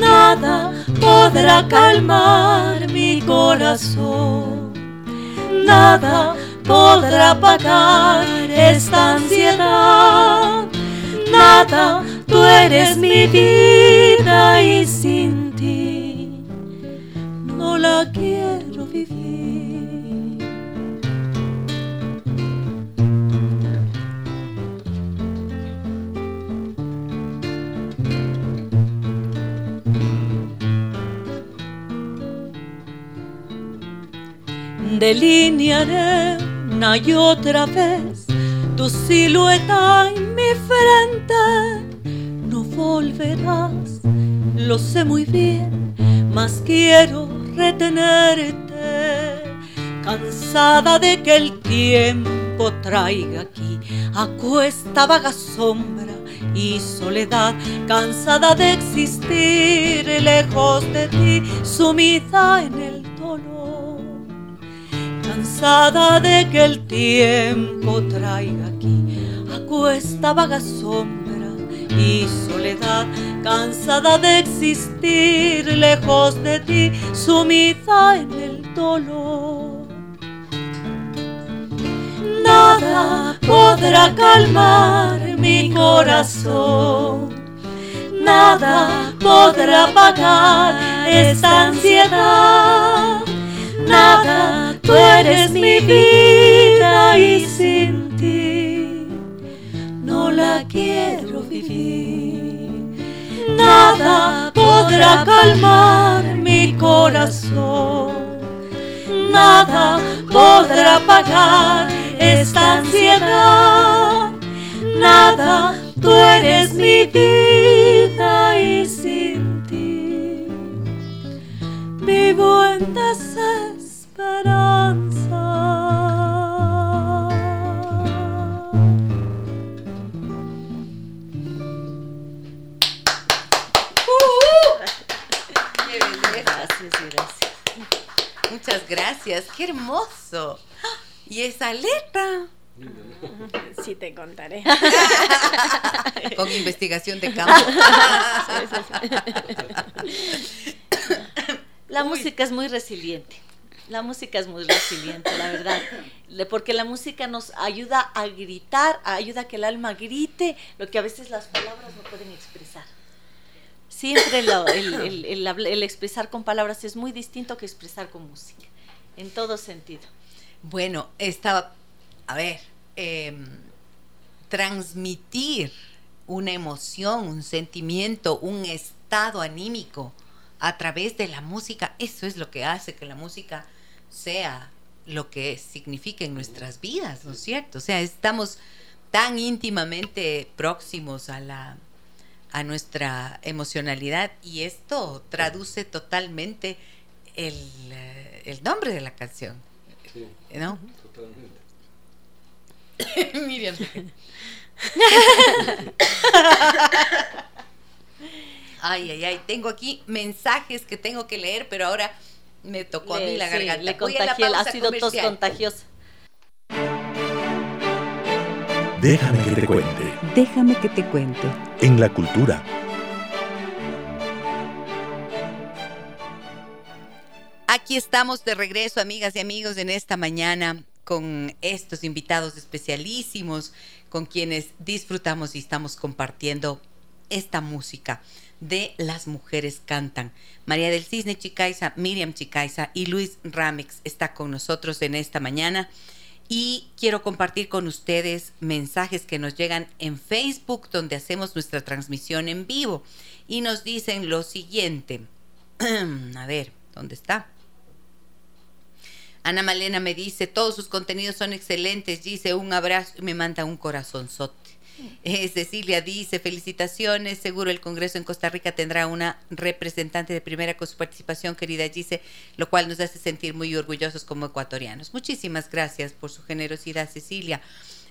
Nada podrá calmar mi corazón. Nada podrá apagar esta ansiedad. Nada, tú eres mi vida y sin ti no la quiero vivir. Delinearé una y otra vez tu silueta en mi frente. Lo sé muy bien, mas quiero retenerte. Cansada de que el tiempo traiga aquí a vaga sombra y soledad, cansada de existir lejos de ti, sumida en el dolor cansada de que el tiempo traiga aquí a vaga sombra y soledad, cansada de existir lejos de ti, sumida en el dolor. Nada podrá calmar mi corazón, nada podrá apagar esta ansiedad, nada Tú eres mi vida y sin ti no la quiero Nada podrá calmar mi corazón. Nada podrá apagar esta ansiedad. Nada, tú eres mi vida y sin ti vivo en desesperanza. Gracias, gracias. Muchas gracias, qué hermoso. Y esa letra, Sí, te contaré. con investigación de campo. La música es muy resiliente. La música es muy resiliente, la verdad. Porque la música nos ayuda a gritar, ayuda a que el alma grite lo que a veces las palabras no pueden expresar. Siempre lo- el, expresar con palabras es muy distinto que expresar con música, en todo sentido. Bueno, estaba, a ver, em, transmitir una emoción, un sentimiento, un estado anímico a través de la música, eso es lo que hace que la música sea lo que significa en nuestras vidas, ¿no es cierto? O sea, estamos tan íntimamente próximos a la, a nuestra emocionalidad y esto traduce totalmente el, eh, el nombre de la canción. Sí, ¿No? totalmente. Miriam. Ay, ay, ay. Tengo aquí mensajes que tengo que leer, pero ahora me tocó a mí la sí, garganta. le contagié, ha pausa sido tos comercial. Déjame que te cuente. Déjame que te cuente. En la cultura. Aquí estamos de regreso, amigas y amigos, en esta mañana con estos invitados especialísimos con quienes disfrutamos y estamos compartiendo esta música de Las Mujeres Cantan. María del Cisne Chicaiza, Miriam Chicaiza y Luis Ramex está con nosotros en esta mañana y quiero compartir con ustedes mensajes que nos llegan en Facebook donde hacemos nuestra transmisión en vivo y nos dicen lo siguiente. A ver, ¿dónde está? Ana Malena me dice, todos sus contenidos son excelentes, dice un abrazo y me manda un corazonzote. Eh, Cecilia dice, felicitaciones, seguro el Congreso en Costa Rica tendrá una representante de primera con su participación, querida Gise, lo cual nos hace sentir muy orgullosos como ecuatorianos. Muchísimas gracias por su generosidad, Cecilia.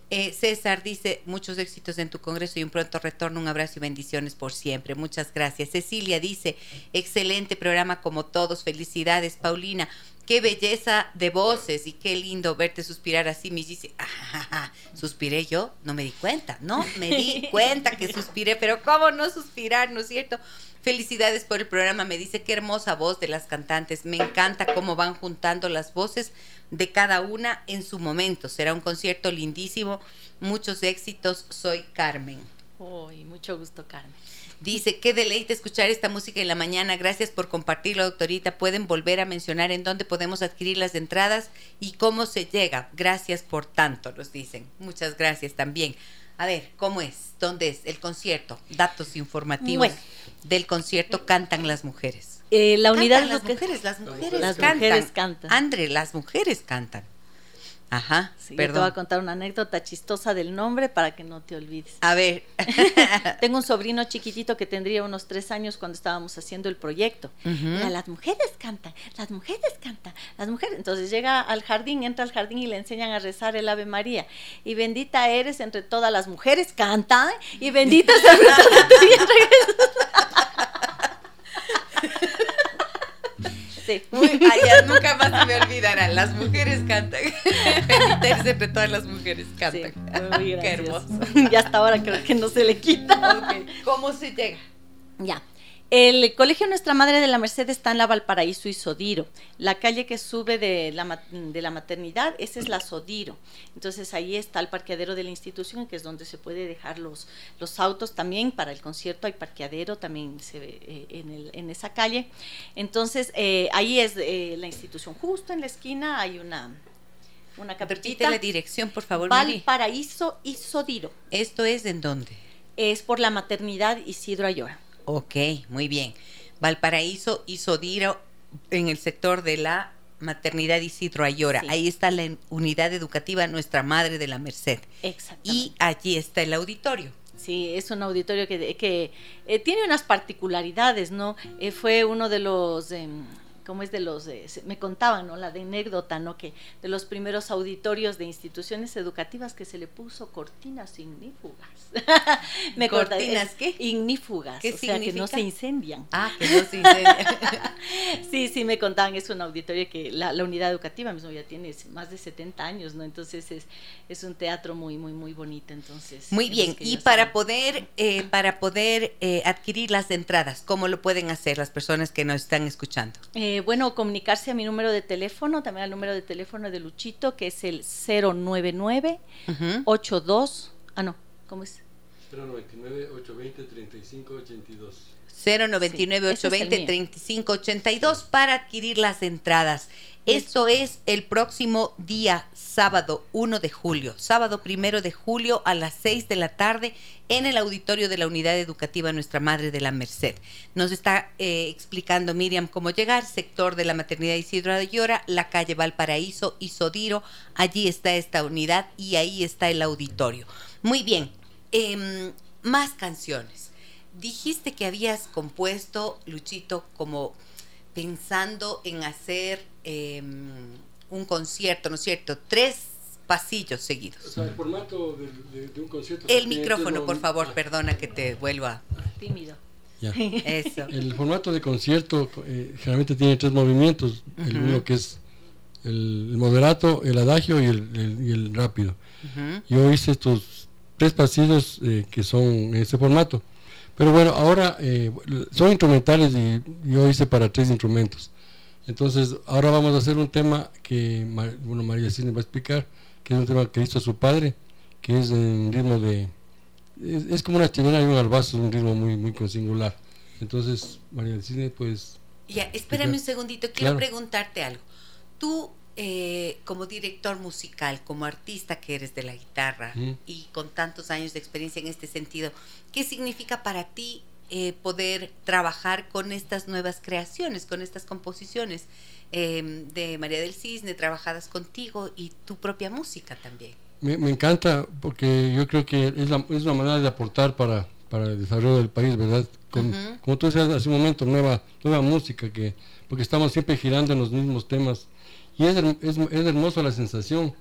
Eh, César dice, muchos éxitos en tu Congreso y un pronto retorno, un abrazo y bendiciones por siempre. Muchas gracias. Cecilia dice, excelente programa como todos, felicidades, Paulina. Qué belleza de voces y qué lindo verte suspirar así. Me dice, "Ah, suspiré yo, no me di cuenta, ¿no? Me di cuenta que suspiré, pero ¿cómo no suspirar, no es cierto? Felicidades por el programa, me dice qué hermosa voz de las cantantes. Me encanta cómo van juntando las voces de cada una en su momento. Será un concierto lindísimo. Muchos éxitos. Soy Carmen. Uy, mucho gusto, Carmen. Dice, qué deleite escuchar esta música en la mañana. Gracias por compartirlo, doctorita. Pueden volver a mencionar en dónde podemos adquirir las entradas y cómo se llega. Gracias por tanto, nos dicen. Muchas gracias también. A ver, ¿cómo es? ¿Dónde es el concierto? Datos informativos Bueno. del concierto Cantan las mujeres. Eh, la unidad Cantan las mujeres, las mujeres Las cantan. mujeres cantan. Andre, las mujeres cantan. Ajá, Sí, yo te voy a contar una anécdota chistosa del nombre para que no te olvides. A ver. Tengo un sobrino chiquitito que tendría unos tres años cuando estábamos haciendo el proyecto. Las mujeres cantan, las mujeres cantan, las mujeres. Entonces llega al jardín, entra al jardín y le enseñan a rezar el Ave María. Y bendita eres entre todas las mujeres, cantan. Y bendita es el fruto de tu vientre, Jesús. Sí. Muy, allá nunca más se me olvidarán. Las mujeres cantan. Bendita eres entre todas las mujeres cantan. muy Qué hermoso. Y hasta ahora creo que no se le quita. Ok, ¿Cómo se llega? Ya. El Colegio Nuestra Madre de la Merced está en la Valparaíso y Sodiro. La calle que sube de la, de la maternidad, esa es la Sodiro. Entonces ahí está el parqueadero de la institución, que es donde se puede dejar los, los autos también. Para el concierto hay parqueadero también se ve, eh, en, el- en esa calle. Entonces eh, ahí es eh, la institución. Justo en la esquina hay una, una capillita. la dirección, por favor. Valparaíso y Sodiro. ¿Esto es en dónde? Es por la maternidad Isidro Ayora. Ok, muy bien. Valparaíso y Sodiro en el sector de la maternidad Isidro Ayora. Sí. Ahí está la unidad educativa Nuestra Madre de la Merced. Exactamente. Y allí está el auditorio. Sí, es un auditorio que, que eh, tiene unas particularidades, ¿no? Eh, fue uno de los, em, ¿cómo es de los? eh, me contaban, ¿no? La de anécdota, ¿no? Que de los primeros auditorios de instituciones educativas que se le puso cortinas ignífugas. me ¿Cortinas qué? Ignífugas, ¿Qué o sea, que no significa? se incendian. Ah, que no se incendia. Sí, sí, me contaban, es un auditorio que la, la unidad educativa mismo ya tiene más de 70 años, ¿no? Entonces es, es un teatro muy, muy, muy bonito, entonces. Muy bien, y para poder, eh, para poder eh, adquirir las entradas, ¿cómo lo pueden hacer las personas que nos están escuchando? Eh, bueno, comunicarse a mi número de teléfono, también al número de teléfono de Luchito, que es el 099 Ujú. 82 ah no, ¿cómo es? 099 820 3582. 099 Sí, ese es el 820 mío. 3582 para adquirir las entradas. Esto es el próximo día, sábado 1 de julio, sábado primero de julio a las 6 de la tarde en el auditorio de la Unidad Educativa Nuestra Madre de la Merced. Nos está eh, explicando Miriam cómo llegar, sector de la Maternidad Isidro de Llora, la calle Valparaíso y Sodiro. Allí está esta unidad y ahí está el auditorio. Muy bien, em, más canciones. dijiste que habías compuesto, Luchito, como pensando en hacer em, un concierto, ¿no es cierto? Tres pasillos seguidos. O sea, el formato de, de, un concierto. El micrófono, por favor, ah. perdona que te vuelva. Tímido. Ya. Eso. El formato de concierto eh, generalmente tiene tres movimientos. El uno que es el, moderato, el adagio y el, y el rápido. Yo hice estos tres pasillos eh, que son en ese formato. Pero bueno, ahora eh, son instrumentales y yo hice para tres instrumentos. Entonces, ahora vamos a hacer un tema que bueno, María Cine va a explicar, que es un tema que hizo su padre, que es en ritmo de... Es, como una chilena y un albazo, un ritmo muy, muy singular. Entonces, María Cine, pues... Ya, espérame un segundito, quiero preguntarte algo. Tú eh, como director musical, como artista que eres de la guitarra y con tantos años de experiencia en este sentido, ¿qué significa para ti eh, poder trabajar con estas nuevas creaciones, con estas composiciones em, de María del Cisne, trabajadas contigo y tu propia música también? Me, encanta porque yo creo que es, la, es una manera de aportar para, para el desarrollo del país, ¿verdad? Como tú decías hace un momento, nueva, nueva música, que porque estamos siempre girando en los mismos temas y es, es, es hermosa la sensación.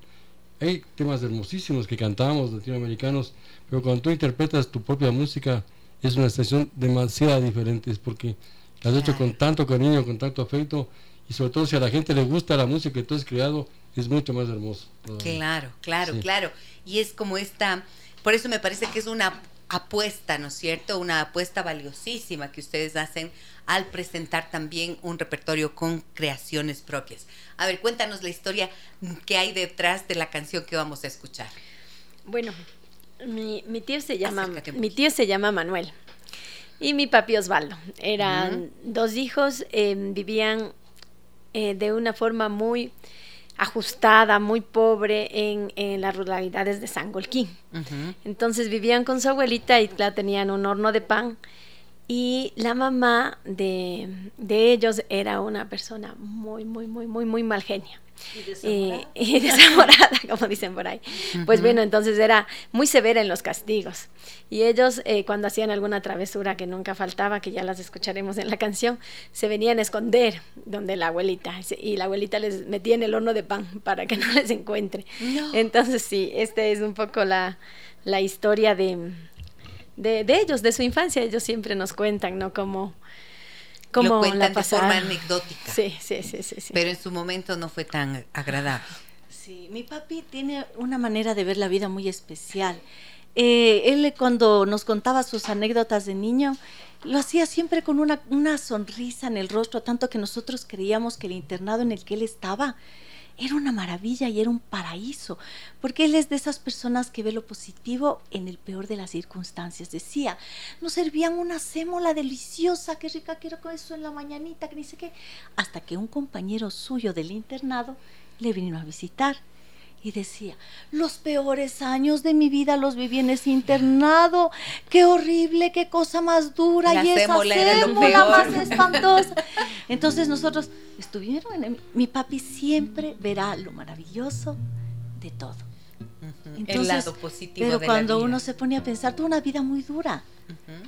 Hay temas hermosísimos que cantamos latinoamericanos, pero cuando tú interpretas tu propia música es una sensación demasiado diferente, es porque la has hecho con tanto cariño, con tanto afecto, y sobre todo si a la gente le gusta la música que tú has creado, es mucho más hermoso. Claro, claro, claro. Y es como esta, por eso me parece que es una apuesta, ¿no es cierto? Una apuesta valiosísima que ustedes hacen al presentar también un repertorio con creaciones propias. A ver, cuéntanos la historia que hay detrás de la canción que vamos a escuchar. Bueno, mi, tío se llama mi tío se llama Manuel y mi papi Osvaldo. Eran dos hijos, em, vivían eh, de una forma muy ajustada, muy pobre en, las ruralidades de San Golquín. Entonces vivían con su abuelita y claro, tenían un horno de pan y la mamá de, ellos era una persona muy, muy, muy, muy, muy mal genia. Y desamorada. como dicen por ahí. Pues bueno, entonces era muy severa en los castigos. Y ellos, eh, cuando hacían alguna travesura que nunca faltaba, que ya las escucharemos en la canción, se venían a esconder donde la abuelita. Y la abuelita les metía en el horno de pan para que no les encuentre. Entonces, sí, esta es un poco la, la historia de de, ellos, de su infancia. Ellos siempre nos cuentan, ¿no? Como, como Lo cuentan de forma anecdótica. Sí, sí, sí, sí, Pero en su momento no fue tan agradable. Sí, mi papi tiene una manera de ver la vida muy especial. Eh, él cuando nos contaba sus anécdotas de niño, lo hacía siempre con una, una sonrisa en el rostro, tanto que nosotros creíamos que el internado en el que él estaba era una maravilla y era un paraíso, porque él es de esas personas que ve lo positivo en el peor de las circunstancias. Decía, nos servían una sémola deliciosa, qué rica quiero con eso en la mañanita, que dice que, hasta que un compañero suyo del internado le vino a visitar y decía, los peores años de mi vida los viví en ese internado, qué horrible, qué cosa más dura y esa sémola más espantosa. Entonces nosotros estuvieron, en, mi papi siempre verá lo maravilloso de todo. el lado positivo. Pero cuando uno se pone a pensar, tuvo una vida muy dura,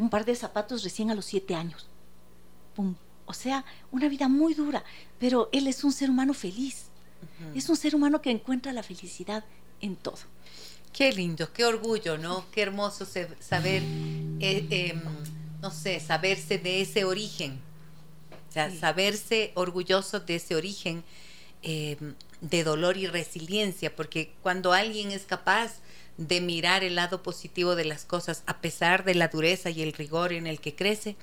un par de zapatos recién a los siete años, Pum. o sea, una vida muy dura, pero él es un ser humano feliz es un ser humano que encuentra la felicidad en todo. Qué lindo, qué orgullo, ¿no? Qué hermoso saber, eh, em, no sé, saberse de ese origen. O sea, saberse orgulloso de ese origen em, de dolor y resiliencia, porque cuando alguien es capaz de mirar el lado positivo de las cosas a pesar de la dureza y el rigor en el que crece,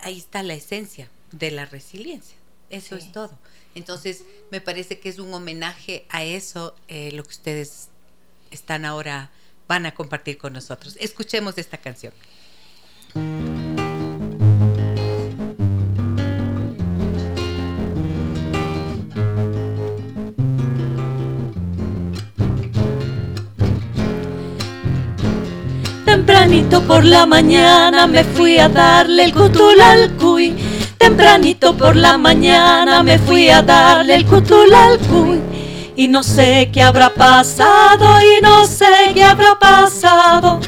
ahí está la esencia de la resiliencia. Eso es todo. Entonces, me parece que es un homenaje a eso eh, lo que ustedes están ahora, van a compartir con nosotros. Escuchemos esta canción. Tempranito por la mañana me fui a darle el cutul al cuy Tempranito por la mañana me fui a darle el cutul al cuy y no sé qué habrá pasado y no sé qué habrá pasado.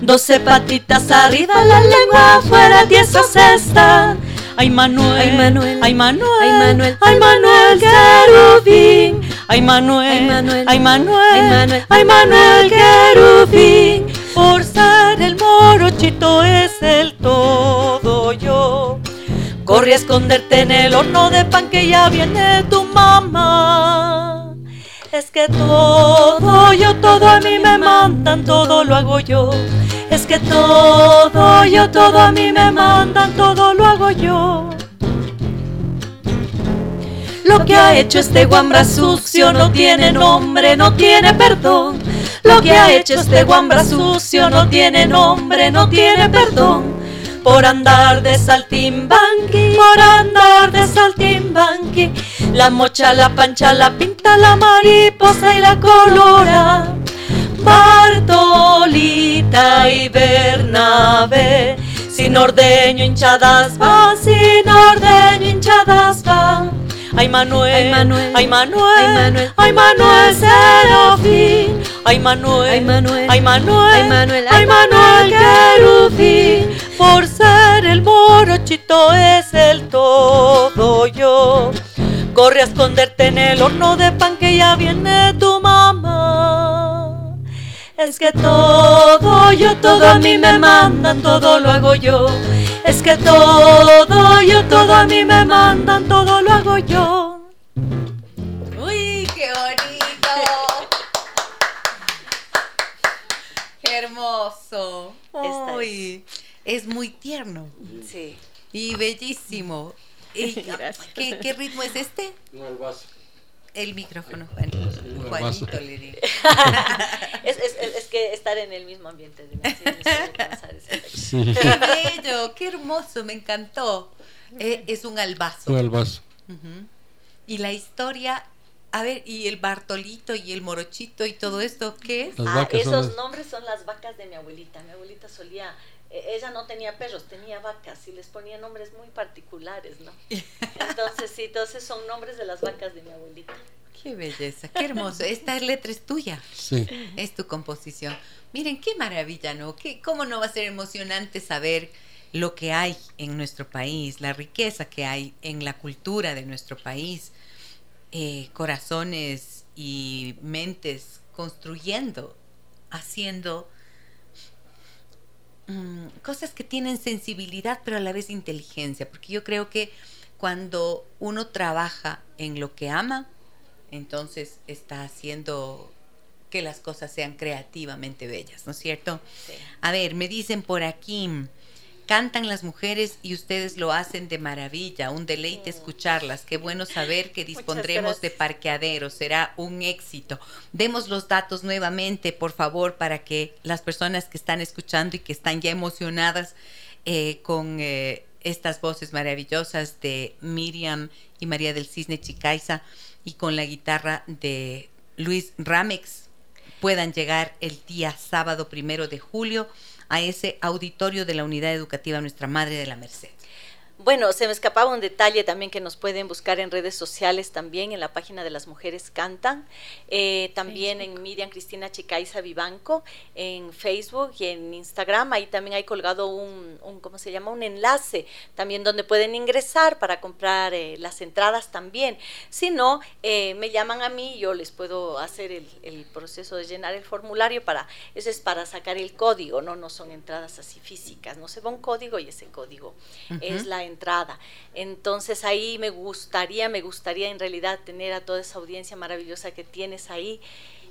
Doce patitas arriba, la lengua afuera, esos están. Ay Manuel, ay Manuel, ay Manuel, ay Manuel, ay Manuel querubín. Ay Manuel, ay Manuel, ay Manuel, ay Manuel querubín. Por ser el morochito es el todo yo. Corre a esconderte en el horno de pan que ya viene tu mamá. Es que todo, yo todo a mí me mandan, todo lo hago yo. Es que todo, yo todo a mí me mandan, todo lo hago yo. Lo que ha hecho este guambra sucio no tiene nombre, no tiene perdón. Lo que ha hecho este guambra sucio no tiene nombre, no tiene perdón por andar de saltimbanqui, por andar de saltimbanqui. La mocha, la pancha, la pinta, la mariposa y la colora. Bartolita y Bernabé, sin ordeño hinchadas va, sin ordeño hinchadas va. Ay Manuel, ay Manuel, ay Manuel, ay Manuel, Serafín, ay Manuel, ay Manuel, ay Manuel, ay Manuel, ay Manuel querubín, por ser el morochito es el todo yo. Corre a esconderte en el horno de pan que ya viene tu mamá. Es que todo, yo todo a mí me mandan, todo lo hago yo. Es que todo, yo todo a mí me mandan, todo lo hago yo. ¡Uy, qué bonito! ¡Qué hermoso! Uy, es muy tierno Sí. y bellísimo. Y-. ¿qué, qué ritmo es este? No, el vaso. El micrófono, Juanito. el Juanito le digo. Es, es, es, que estar en el mismo ambiente de. Sí. ¡Qué bello! ¡Qué hermoso! Me encantó. Eh, es un albazo. Vaso. Ujú. Y la historia, a ver, y el Bartolito y el Morochito y todo esto, ¿qué es? Ah, esos las- nombres son las vacas de mi abuelita. Mi abuelita solía, ella no tenía perros, tenía vacas y les ponía nombres muy particulares, ¿no? Entonces, sí, entonces son nombres de las vacas de mi abuelita. Qué belleza, qué hermoso. Esta letra es tuya, Sí. es tu composición. Miren, qué maravilla, ¿no? ¿Qué, ¿Cómo no va a ser emocionante saber lo que hay en nuestro país, la riqueza que hay en la cultura de nuestro país? Eh, corazones y mentes construyendo, haciendo mm, cosas que tienen sensibilidad, pero a la vez inteligencia, porque yo creo que cuando uno trabaja en lo que ama, entonces está haciendo que las cosas sean creativamente bellas, ¿no es cierto? Sí. A ver, me dicen por aquí, cantan las mujeres y ustedes lo hacen de maravilla, un deleite escucharlas, qué bueno saber que dispondremos de gracias. parqueaderos, será un éxito. Demos los datos nuevamente, por favor, para que las personas que están escuchando y que están ya emocionadas eh, con eh, estas voces maravillosas de Miriam y María del Cisne Chicaiza y con la guitarra de Luis Ramex puedan llegar el día sábado primero de julio a ese auditorio de la Unidad Educativa Nuestra Madre de la Merced. Bueno, se me escapaba un detalle también que nos pueden buscar en redes sociales también, en la página de las mujeres cantan, eh, también en Miriam Cristina Chicaiza Vivanco, en Facebook y en Instagram, ahí también hay colgado un, un ¿cómo se llama? Un enlace también donde pueden ingresar para comprar eh, las entradas también. Si no, eh, me llaman a mí, yo les puedo hacer el, el proceso de llenar el formulario para, eso es para sacar el código, no, no son entradas así físicas, no se va un código y ese código es la entrada. Entonces ahí me gustaría, me gustaría en realidad tener a toda esa audiencia maravillosa que tienes ahí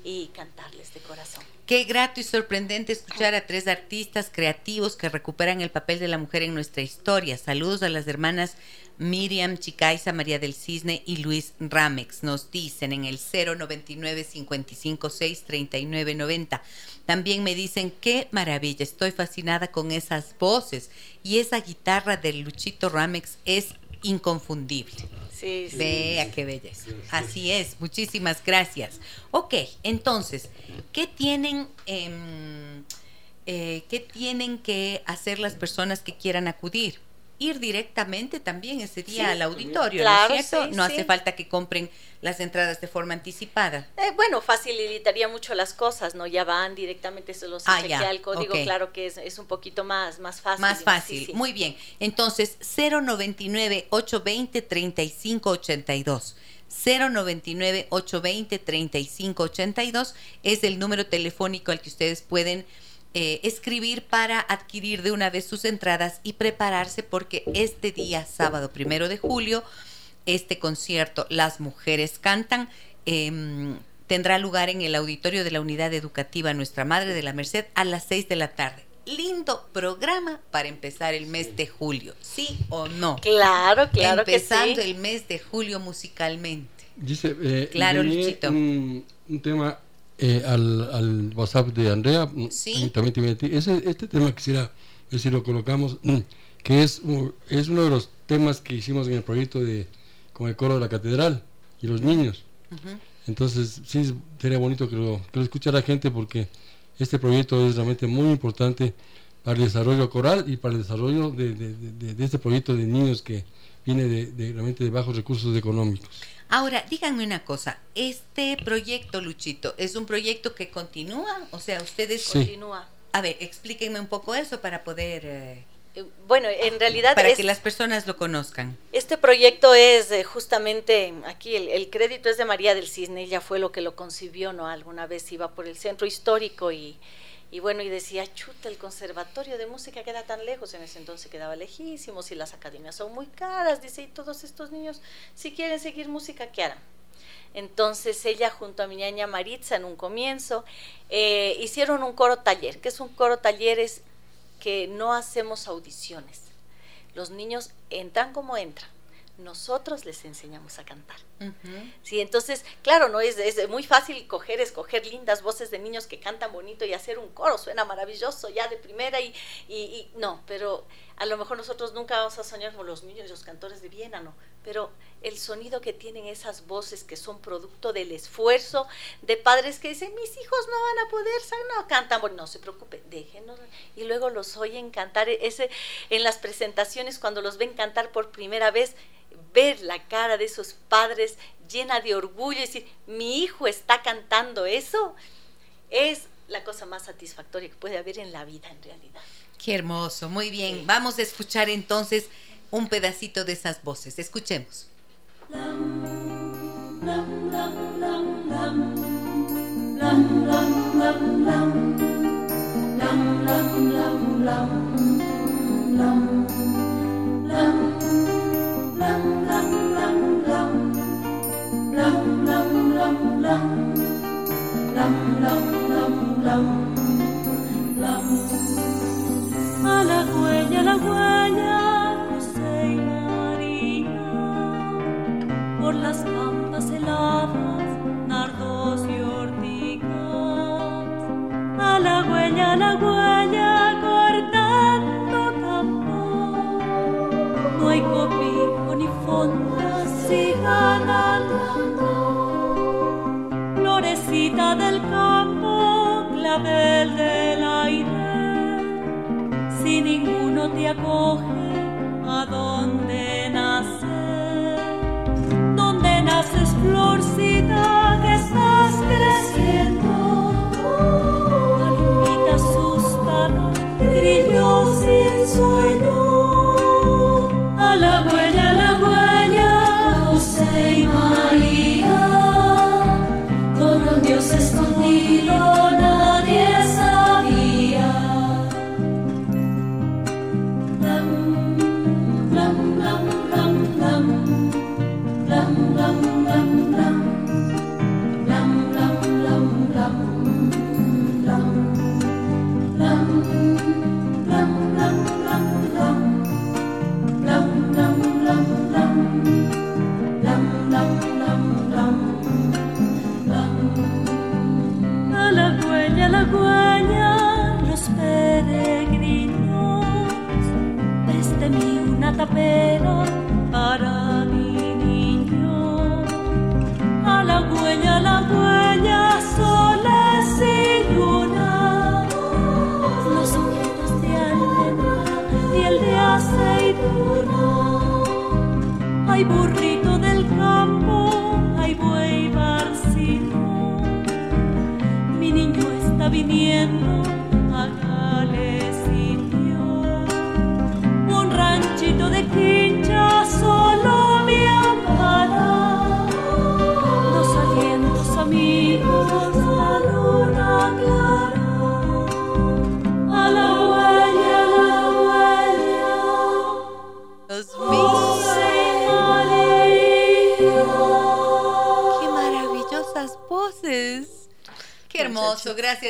y cantarles de corazón. Qué grato y sorprendente escuchar a tres artistas creativos que recuperan el papel de la mujer en nuestra historia. Saludos a las hermanas Miriam Chicaiza, María del Cisne y Luis Ramex. Nos dicen en el 099 556 3990. También me dicen qué maravilla, estoy fascinada con esas voces y esa guitarra del Luchito Ramex es inconfundible. Sí, sí. Vea qué belleza. Así es, muchísimas gracias. Ok, entonces, ¿qué tienen, em, eh, ¿qué tienen que hacer las personas que quieran acudir? Ir directamente también ese día al auditorio, claro, ¿no es cierto? sí, no sí. hace falta que compren las entradas de forma anticipada. Eh, bueno, facilitaría mucho las cosas, ¿no? Ya van directamente, se los Ah, ya, el código, claro que es, es un poquito más, más fácil. Más fácil, muy bien. Entonces, 099-820-3582. 099-820-3582 es el número telefónico al que ustedes pueden eh, escribir para adquirir de una vez sus entradas y prepararse porque este día, sábado primero de julio, este concierto Las Mujeres Cantan em, tendrá lugar en el auditorio de la Unidad Educativa Nuestra Madre de la Merced a las 6 de la tarde. Lindo programa para empezar el mes de julio, ¿sí o no? Claro, claro Empezando que sí. el mes de julio musicalmente. Dice, eh, Claro, Luchito. Un, un tema eh, al, al WhatsApp de Andrea. mm, Sí. También te metí. Ese, este tema quisiera ver si lo colocamos, mm, que es, un- es uno de los temas que hicimos en el proyecto de con el coro de la catedral y los niños. Entonces, sí, sería bonito que lo, que lo escuche la gente porque este proyecto es realmente muy importante para el desarrollo coral y para el desarrollo de, de- de- de este proyecto de niños que viene de- realmente de bajos recursos económicos. Ahora, díganme una cosa, este proyecto, Luchito, ¿es un proyecto que continúa? O sea, ustedes... Sí. Continúa. A ver, explíquenme un poco eso para poder... eh, Eh, Bueno, en realidad para es- que las personas lo conozcan. este proyecto es eh, justamente, aquí el, el crédito es de María del Cisne, ella fue lo que lo concibió, ¿no? Alguna vez iba por el centro histórico y, y bueno, y decía, chuta, el conservatorio de música queda tan lejos, en ese entonces quedaba lejísimos y las academias son muy caras, dice, y todos estos niños, si quieren seguir música, ¿qué harán? Entonces ella junto a mi ñaña Maritza en un comienzo eh, hicieron un coro taller, que es un coro taller es que no hacemos audiciones. Los niños entran como entran. Nosotros les enseñamos a cantar. Sí, entonces, claro, no es, es muy fácil coger, escoger lindas voces de niños que cantan bonito y hacer un coro, suena maravilloso ya de primera y, y, y no, pero a lo mejor nosotros nunca vamos a soñar como los niños y los cantores de Viena, no, pero el sonido que tienen esas voces que son producto del esfuerzo de padres que dicen, mis hijos no van a poder, no cantan, bueno, no se preocupe, déjenos, y luego los oyen cantar, ese, en las presentaciones cuando los ven cantar por primera vez, ver la cara de esos padres llena de orgullo y decir, mi hijo está cantando eso, es la cosa más satisfactoria que puede haber en la vida en realidad. Qué hermoso, muy bien. Vamos a escuchar entonces un pedacito de esas voces. Escuchemos. Ni fondas, sigan andando. Del campo, clavel del aire si ninguno te acoge, ¿a dónde nacer? ¿Dónde naces, florcita, que estás creciendo? Palomita asustada, grillo sin sueño. A la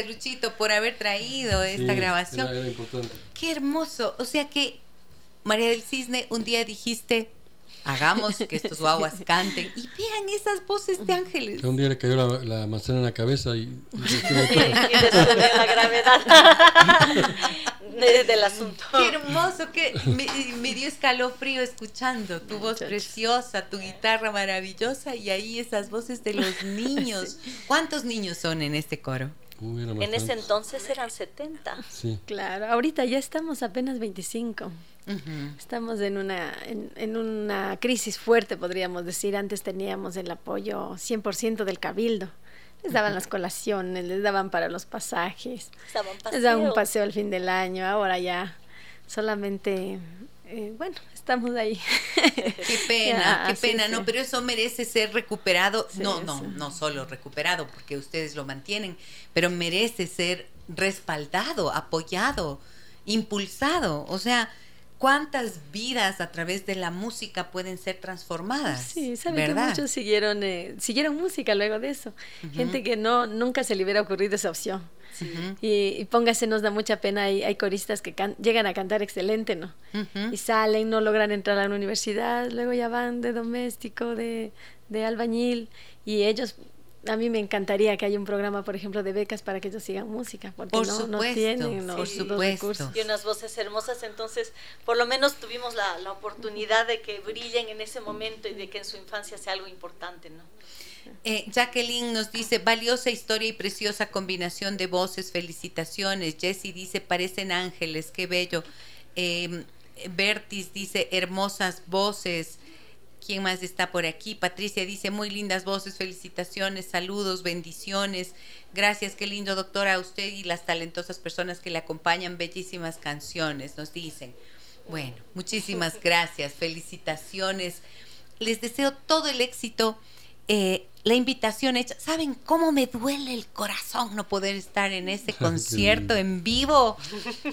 Gracias, Luchito, por haber traído esta Sí, grabación. Era, era importante. Qué hermoso. O sea que, María del Cisne, un día dijiste, hagamos que estos guaguas canten. Y vean esas voces de ángeles. Que un día le cayó la, la manzana en la cabeza y... y- la gravedad de- del asunto. Qué hermoso, que me, me dio escalofrío escuchando tu voz preciosa, tu guitarra maravillosa y ahí esas voces de los niños. ¿Cuántos niños son en este coro? Uy, En ese entonces eran 70. Sí. Claro, ahorita ya estamos apenas 25. Ujú. Estamos en una, en, en una crisis fuerte, podríamos decir. Antes teníamos el apoyo 100% del cabildo. Les daban las colaciones, les daban para los pasajes, les daban un paseo. paseo al fin del año. Ahora ya solamente, eh, bueno, estamos ahí. Qué pena, Ya, qué pena, sí. no, pero eso merece ser recuperado, Sí, no, no, no solo recuperado, porque ustedes lo mantienen, pero merece ser respaldado, apoyado, impulsado, o sea, cuántas vidas a través de la música pueden ser transformadas, Sí, sabe ¿verdad? que muchos siguieron, eh, siguieron música luego de eso. Gente que no, nunca se le hubiera ocurrido esa opción. Y, y póngase, nos da mucha pena, hay, hay coristas que can- llegan a cantar excelente, ¿no? Y salen, no logran entrar a la universidad, luego ya van de doméstico, de, de albañil, y ellos, a mí me encantaría que haya un programa, por ejemplo, de becas para que ellos sigan música, porque Por no, no tienen los, por los supuesto. recursos. Y unas voces hermosas, entonces por lo menos tuvimos la, la oportunidad de que brillen en ese momento y de que en su infancia sea algo importante, ¿no? Eh, Jacqueline nos dice, valiosa historia y preciosa combinación de voces, felicitaciones. Jessie dice, parecen ángeles, qué bello. Eh, Bertis dice, hermosas voces. ¿Quién más está por aquí? Patricia dice, muy lindas voces, felicitaciones, saludos, bendiciones. Gracias, qué lindo doctora, a usted y las talentosas personas que le acompañan, bellísimas canciones, nos dicen. Bueno, muchísimas gracias, felicitaciones. Les deseo todo el éxito. Eh, la invitación hecha. ¿Saben cómo me duele el corazón no poder estar en ese concierto en vivo?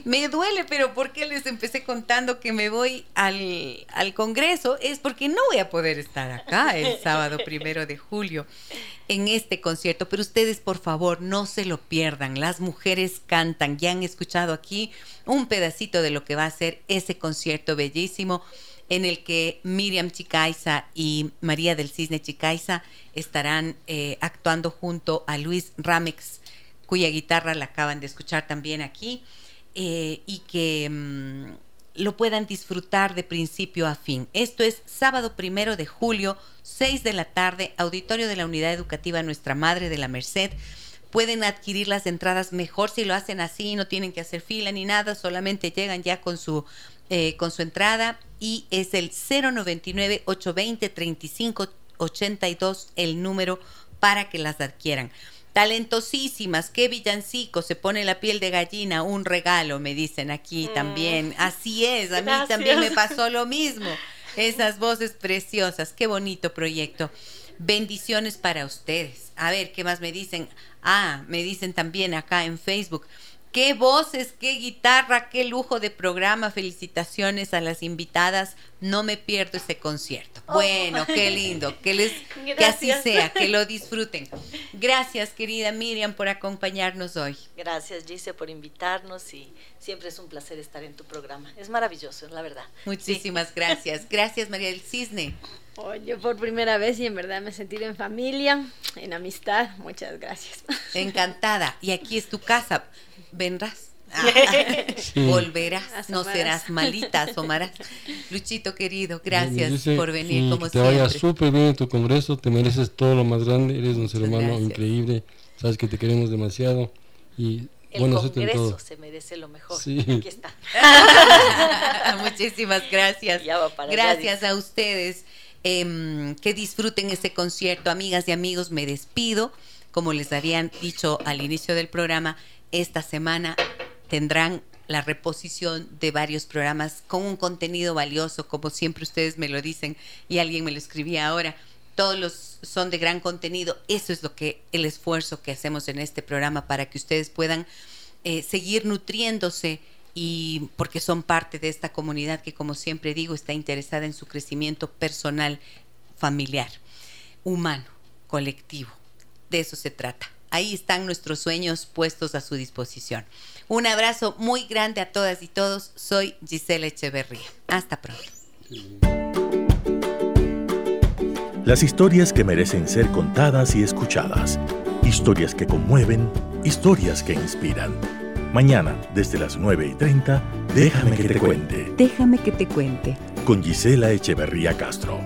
Me duele, pero ¿por qué les empecé contando que me voy al, al Congreso? Es porque no voy a poder estar acá el sábado primero de julio en este concierto. Pero ustedes, por favor, no se lo pierdan. Las mujeres cantan. Ya han escuchado aquí un pedacito de lo que va a ser ese concierto bellísimo en el que Miriam Chicaiza y María del Cisne Chicaiza estarán eh, actuando junto a Luis Ramex, cuya guitarra la acaban de escuchar también aquí, eh, y que mm, lo puedan disfrutar de principio a fin. Esto es sábado primero de julio, 6 de la tarde, auditorio de la Unidad Educativa Nuestra Madre de la Merced. Pueden adquirir las entradas mejor si lo hacen así, no tienen que hacer fila ni nada, solamente llegan ya con su eh, con su entrada y es el 099-820-3582 el número para que las adquieran. Talentosísimas, qué villancico, se pone la piel de gallina, un regalo, me dicen aquí también. Así es, a mí Gracias. también me pasó lo mismo. Esas voces preciosas, qué bonito proyecto. Bendiciones para ustedes. A ver, ¿qué más me dicen? Ah, me dicen también acá en Facebook. Qué voces, qué guitarra, qué lujo de programa. Felicitaciones a las invitadas. No me pierdo ese concierto. Bueno, qué lindo. Que les que así sea, que lo disfruten. Gracias, querida Miriam, por acompañarnos hoy. Gracias, Gise, por invitarnos y siempre es un placer estar en tu programa. Es maravilloso, la verdad. Muchísimas gracias. Gracias, María del Cisne. Oye, por primera vez y en verdad me he sentido en familia, en amistad. Muchas gracias. Encantada. Y aquí es tu casa. ¿Vendrás? Ah, volverás, no serás malita, asomarás. Luchito querido, gracias dice, por venir como que te vaya siempre. súper bien en tu congreso, te mereces todo lo más grande, eres un ser Muchas humano gracias. increíble, sabes que te queremos demasiado y El bueno, Congreso todo. se merece lo mejor. Sí. Aquí está. Muchísimas gracias. Ya va para Gracias a ustedes. Em, que disfruten este concierto, amigas y amigos. Me despido. Como les habían dicho al inicio del programa, esta semana tendrán la reposición de varios programas con un contenido valioso, como siempre ustedes me lo dicen y alguien me lo escribía ahora. Todos los son de gran contenido. Eso es lo que el esfuerzo que hacemos en este programa para que ustedes puedan eh, seguir nutriéndose y porque son parte de esta comunidad que, como siempre digo, está interesada en su crecimiento personal, familiar, humano, colectivo. De eso se trata. Ahí están nuestros sueños puestos a su disposición. Un abrazo muy grande a todas y todos. Soy Gisela Echeverría. Hasta pronto. Las historias que merecen ser contadas y escuchadas. Historias que conmueven, historias que inspiran. Mañana, desde las 9 y 30, déjame que te cuente. Déjame que te cuente. Con Gisela Echeverría Castro.